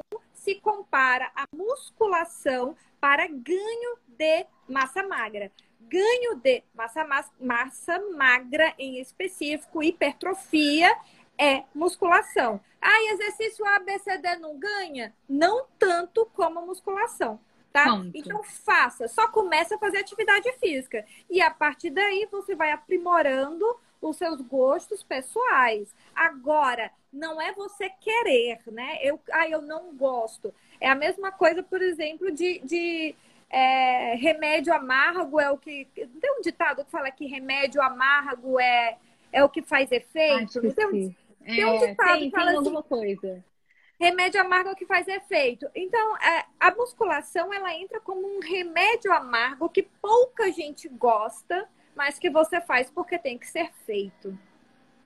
se compara à musculação para ganho de massa magra ganho de massa, massa magra em específico, hipertrofia, é musculação. Ah, exercício ABCD não ganha? Não tanto como musculação, tá? Ponto. Então faça, só comece a fazer atividade física. E a partir daí você vai aprimorando os seus gostos pessoais. Agora, não é você querer, né? Eu, ah, eu não gosto. É a mesma coisa, por exemplo, de, de é, remédio amargo é o que. Tem um ditado que fala que remédio amargo é, é o que faz efeito? Acho tem, um, tem um é, ditado tem, que fala tem assim, coisa. Remédio amargo é o que faz efeito. Então, é, a musculação ela entra como um remédio amargo que pouca gente gosta, mas que você faz porque tem que ser feito.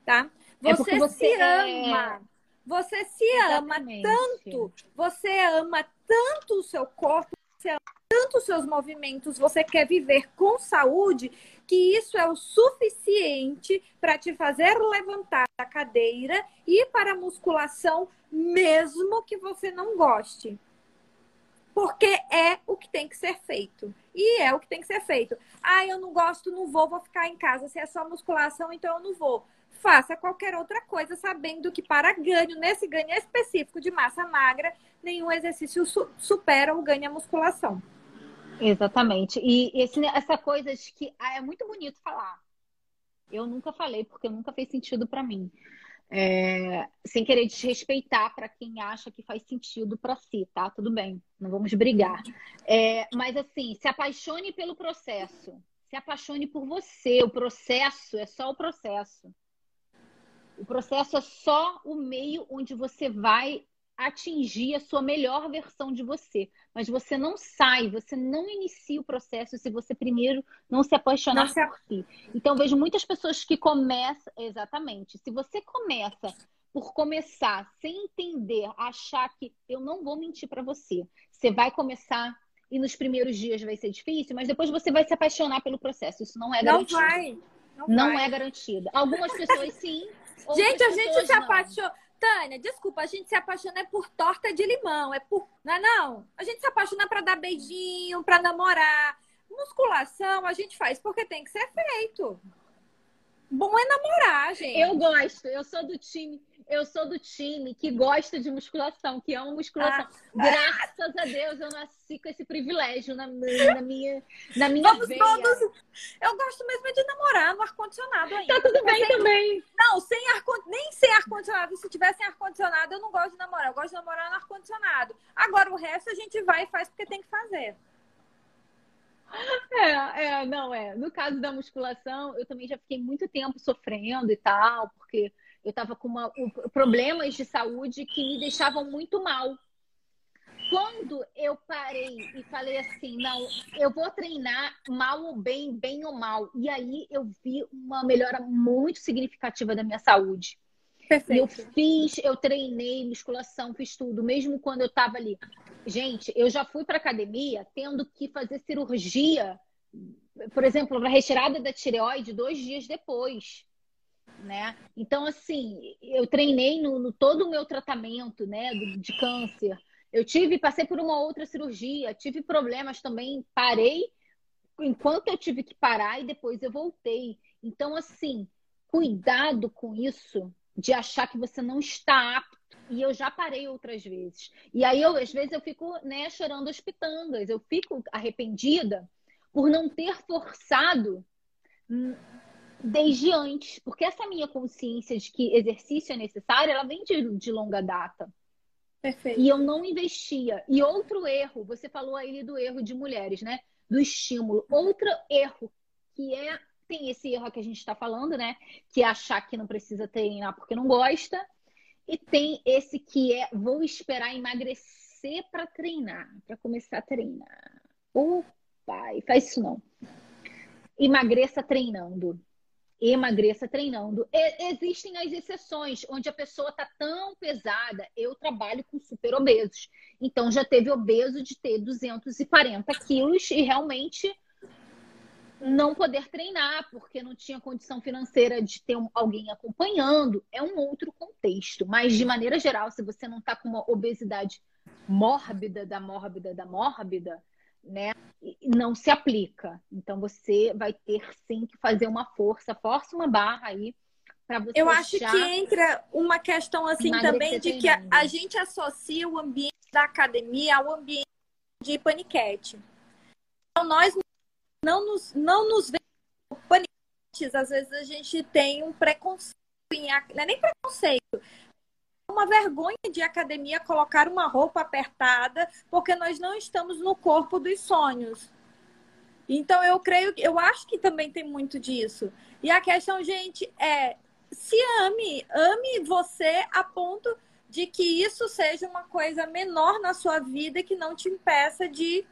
Tá? É você, é você se ama. Você se Exatamente. ama tanto, você ama tanto o seu corpo, você ama tanto os seus movimentos, você quer viver com saúde, que isso é o suficiente para te fazer levantar da cadeira e ir para a musculação, mesmo que você não goste. Porque é o que tem que ser feito. E é o que tem que ser feito. Ah, eu não gosto, não vou, vou ficar em casa. Se é só musculação, então eu não vou. Faça qualquer outra coisa, sabendo que para ganho, nesse ganho específico de massa magra, nenhum exercício supera o ganho musculação. Exatamente. E esse, essa coisa de que ah, é muito bonito falar. Eu nunca falei, porque nunca fez sentido para mim. É, sem querer desrespeitar para quem acha que faz sentido para si, tá? Tudo bem, não vamos brigar. É, mas assim, se apaixone pelo processo. Se apaixone por você. O processo é só o processo. O processo é só o meio onde você vai atingir a sua melhor versão de você. Mas você não sai, você não inicia o processo se você primeiro não se apaixonar por si. Então, vejo muitas pessoas que começam. Exatamente. Se você começa por começar sem entender, achar que eu não vou mentir para você, você vai começar e nos primeiros dias vai ser difícil, mas depois você vai se apaixonar pelo processo. Isso não é garantido. Não vai. Não, não vai. é garantido. Algumas pessoas sim. (laughs) Gente, a gente se apaixona. Tânia, desculpa, a gente se apaixona é por torta de limão, é por. Não é não? A gente se apaixona para dar beijinho, para namorar. Musculação a gente faz porque tem que ser feito. Bom é namorar, gente. Eu gosto, eu sou do time eu sou do time que gosta de musculação, que ama musculação. Ah. Graças a Deus eu nasci com esse privilégio na, na minha, na minha Vamos veia. Todos... Eu gosto mesmo de namorar no ar-condicionado ainda. Tá tudo bem sem... também. Não, sem ar nem sem ar-condicionado. Se tivesse ar-condicionado, eu não gosto de namorar. Eu gosto de namorar no ar-condicionado. Agora, o resto a gente vai e faz porque tem que fazer. É, é, não, é. No caso da musculação, eu também já fiquei muito tempo sofrendo e tal, porque eu estava com uma, problemas de saúde que me deixavam muito mal. Quando eu parei e falei assim, não, eu vou treinar mal ou bem, bem ou mal. E aí eu vi uma melhora muito significativa da minha saúde. Perfeito. Eu fiz, eu treinei musculação, fiz tudo, mesmo quando eu estava ali. Gente, eu já fui para academia tendo que fazer cirurgia, por exemplo, para retirada da tireoide dois dias depois né? Então, assim, eu treinei no, no todo o meu tratamento, né, de câncer. Eu tive, passei por uma outra cirurgia, tive problemas também, parei enquanto eu tive que parar e depois eu voltei. Então, assim, cuidado com isso de achar que você não está apto. E eu já parei outras vezes. E aí, eu, às vezes, eu fico né, chorando as pitangas. Eu fico arrependida por não ter forçado desde antes, porque essa minha consciência de que exercício é necessário, ela vem de, de longa data. Perfeito. E eu não investia. E outro erro, você falou aí do erro de mulheres, né? Do estímulo. Outro erro que é tem esse erro que a gente está falando, né? Que é achar que não precisa treinar porque não gosta. E tem esse que é vou esperar emagrecer para treinar, para começar a treinar. Ô, pai, faz isso não. Emagreça treinando emagreça treinando. E, existem as exceções, onde a pessoa está tão pesada. Eu trabalho com super obesos. Então, já teve obeso de ter 240 quilos e realmente não poder treinar, porque não tinha condição financeira de ter alguém acompanhando. É um outro contexto. Mas, de maneira geral, se você não está com uma obesidade mórbida, da mórbida, da mórbida, né, não se aplica. Então você vai ter sim que fazer uma força, força uma barra aí para você. Eu acho que entra uma questão assim também de que a, a, gente associa o ambiente da academia ao ambiente de paniquete. Então nós não nos não nos vemos paniquetes, às vezes a gente tem um preconceito, não é nem preconceito, uma vergonha de academia colocar uma roupa apertada, porque nós não estamos no corpo dos sonhos. Então eu creio, eu acho que também tem muito disso. E a questão, gente, é se ame, ame você a ponto de que isso seja uma coisa menor na sua vida que não te impeça de,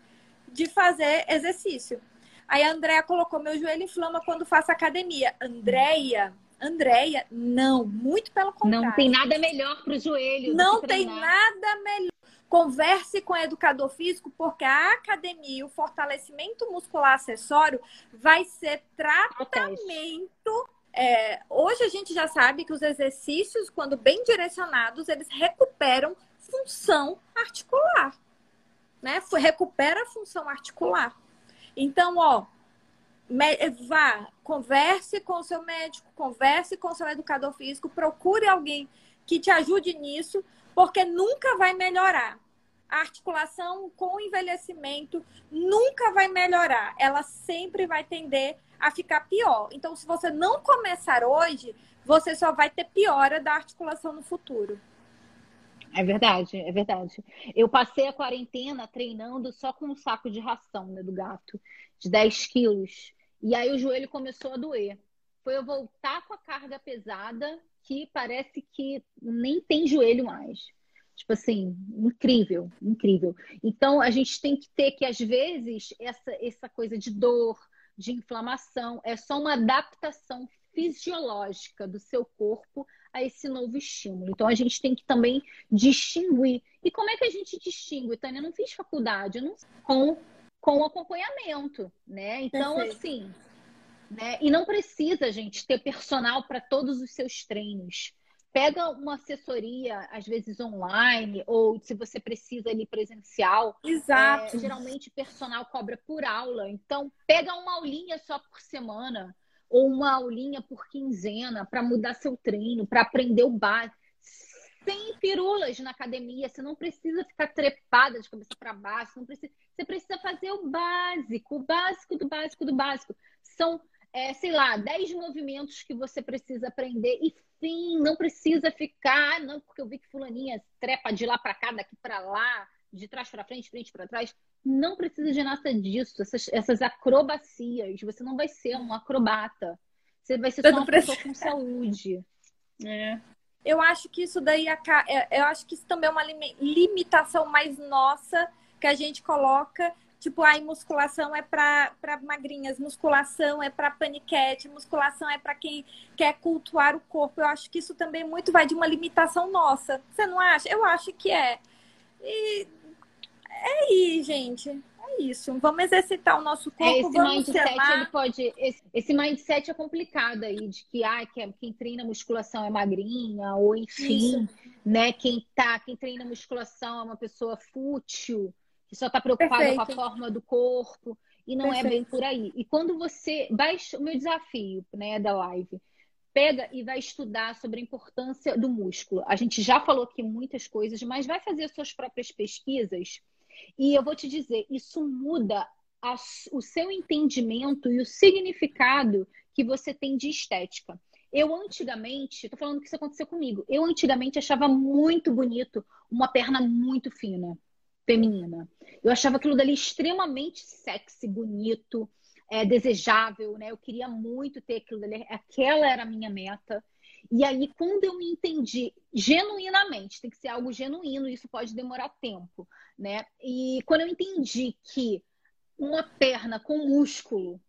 de fazer exercício. Aí a Andrea colocou: meu joelho inflama quando faço academia. Andréia, Andréia, não, muito pelo contrário. Não tem nada melhor para o joelho. Não tem nada melhor. Converse com o educador físico, porque a academia, o fortalecimento muscular acessório, vai ser tratamento. É, hoje a gente já sabe que os exercícios, quando bem direcionados, eles recuperam função articular. né? Recupera a função articular. Então, ó, vá, converse com o seu médico, converse com o seu educador físico, procure alguém que te ajude nisso, porque nunca vai melhorar. A articulação com o envelhecimento nunca vai melhorar. Ela sempre vai tender a ficar pior. Então, se você não começar hoje, você só vai ter piora da articulação no futuro. É verdade, é verdade. Eu passei a quarentena treinando só com um saco de ração né, do gato, de 10 quilos. E aí o joelho começou a doer. Foi eu voltar com a carga pesada que parece que nem tem joelho mais. Tipo assim, incrível, incrível. Então a gente tem que ter que, às vezes, essa, essa coisa de dor, de inflamação, é só uma adaptação fisiológica do seu corpo a esse novo estímulo. Então a gente tem que também distinguir. E como é que a gente distingue? Tânia, eu não fiz faculdade, eu não com com acompanhamento, né? Então Perfeito. assim, né? E não precisa, gente, ter personal para todos os seus treinos. Pega uma assessoria, às vezes online, ou se você precisa ali presencial. Exato. É, geralmente personal cobra por aula. Então, pega uma aulinha só por semana ou uma aulinha por quinzena para mudar seu treino, para aprender o básico. Sem pirulas na academia, você não precisa ficar trepada de cabeça para baixo, não precisa, você precisa fazer o básico, o básico do básico do básico. São, é, sei lá, 10 movimentos que você precisa aprender e fim, não precisa ficar, não, porque eu vi que fulaninha trepa de lá para cá, daqui para lá, de trás para frente, frente para trás. Não precisa de nada disso, essas, essas acrobacias. Você não vai ser um acrobata. Você vai ser só uma pessoa com saúde. É. Eu acho que isso daí, é, eu acho que isso também é uma limitação mais nossa que a gente coloca. Tipo, a musculação é para magrinhas, musculação é para paniquete, musculação é para quem quer cultuar o corpo. Eu acho que isso também muito vai de uma limitação nossa. Você não acha? Eu acho que é. E é aí, gente. É isso. Vamos exercitar o nosso corpo. É, esse vamos mindset, ele pode. Esse, esse, mindset é complicado aí, de que, ah, que quem treina musculação é magrinha, ou enfim, isso. né? Quem tá, quem treina musculação é uma pessoa fútil, que só tá preocupada Perfeito. com a forma do corpo. E não Perfeito. é bem por aí. E quando você. Baixa, o meu desafio né, da live pega e vai estudar sobre a importância do músculo. A gente já falou aqui muitas coisas, mas vai fazer suas próprias pesquisas e eu vou te dizer, isso muda a, o seu entendimento e o significado que você tem de estética. Eu antigamente, tô falando que isso aconteceu comigo, eu antigamente achava muito bonito uma perna muito fina, feminina. Eu achava aquilo dali extremamente sexy, bonito, é, desejável, né? Eu queria muito ter aquilo dali, aquela era a minha meta. E aí, quando eu me entendi genuinamente, tem que ser algo genuíno, isso pode demorar tempo, né? E quando eu entendi que uma perna com músculo,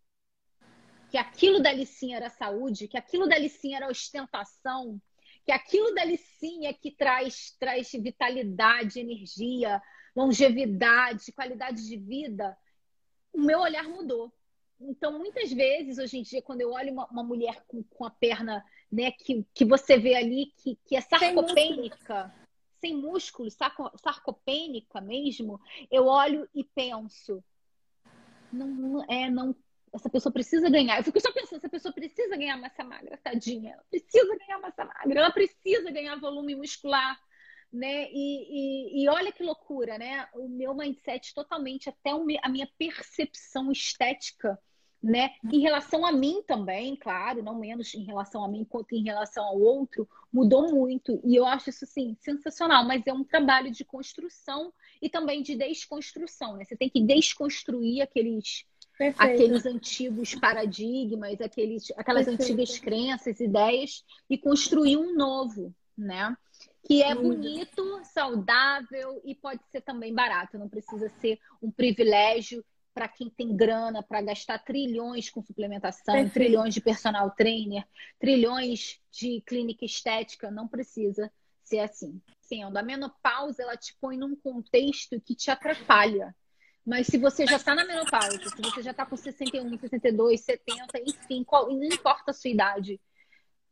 que aquilo dali sim era saúde, que aquilo dali sim era ostentação, que aquilo dali sim é que traz, traz vitalidade, energia, longevidade, qualidade de vida, o meu olhar mudou. Então, muitas vezes, hoje em dia, quando eu olho uma, uma mulher com, com a perna né, que, que você vê ali que, que é sarcopênica, sem músculo, sarco, sarcopênica mesmo, eu olho e penso, não, é, não, essa pessoa precisa ganhar. Eu fico só pensando, essa pessoa precisa ganhar massa magra, tadinha. Ela precisa ganhar massa magra, ela precisa ganhar volume muscular, né? E, e, e olha que loucura, né? O meu mindset totalmente, até a minha percepção estética né? Em relação a mim também, claro, não menos em relação a mim quanto em relação ao outro, mudou muito. E eu acho isso, sim, sensacional. Mas é um trabalho de construção e também de desconstrução, né? Você tem que desconstruir aqueles, aqueles antigos paradigmas, aqueles, aquelas Perfeito. antigas crenças, ideias e construir um novo, né? Que é bonito, saudável e pode ser também barato. Não precisa ser um privilégio para quem tem grana para gastar trilhões com suplementação, Perfeito. trilhões de personal trainer, trilhões de clínica estética, não precisa ser assim. Sendo a menopausa, ela te põe num contexto que te atrapalha. Mas se você já está na menopausa, se você já está com 61, 62, 70, enfim, qual, não importa a sua idade,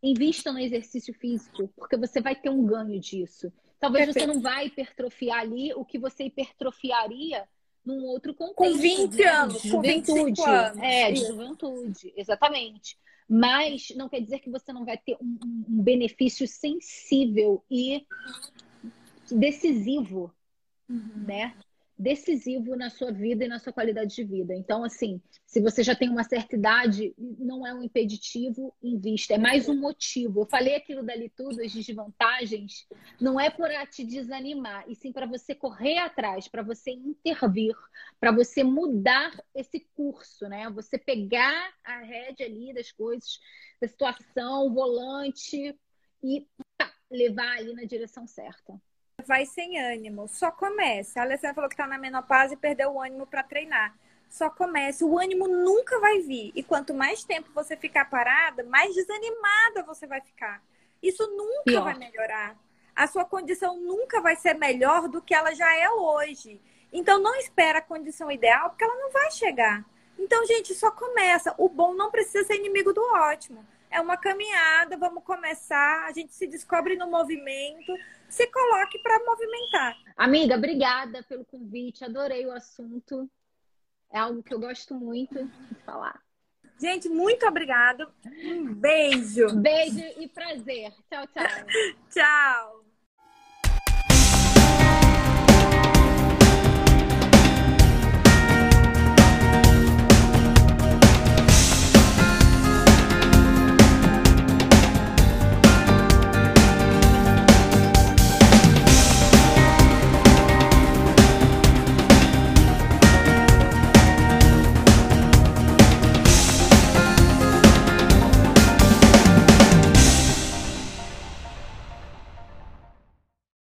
invista no exercício físico, porque você vai ter um ganho disso. Talvez Perfeito. você não vai hipertrofiar ali o que você hipertrofiaria num outro contexto. Com 20 né? anos, de juventude. anos. É, de juventude, exatamente. Mas não quer dizer que você não vai ter um, um benefício sensível e decisivo, uhum. né? Decisivo na sua vida e na sua qualidade de vida. Então, assim, se você já tem uma certa idade, não é um impeditivo, invista, é mais um motivo. Eu falei aquilo dali tudo, as desvantagens, não é para te desanimar, e sim para você correr atrás, para você intervir, para você mudar esse curso, né? Você pegar a rédea ali das coisas, da situação, o volante e pá, levar ali na direção certa vai sem ânimo, só comece. A Alessandra falou que está na menopausa e perdeu o ânimo para treinar. Só comece, o ânimo nunca vai vir. E quanto mais tempo você ficar parada, mais desanimada você vai ficar. Isso nunca Pior. vai melhorar. A sua condição nunca vai ser melhor do que ela já é hoje. Então não espera a condição ideal, porque ela não vai chegar. Então, gente, só começa. O bom não precisa ser inimigo do ótimo. É uma caminhada, vamos começar, a gente se descobre no movimento se coloque para movimentar. Amiga, obrigada pelo convite, adorei o assunto. É algo que eu gosto muito de falar. Gente, muito obrigado. Um beijo. Beijo e prazer. Tchau, tchau. (laughs) tchau.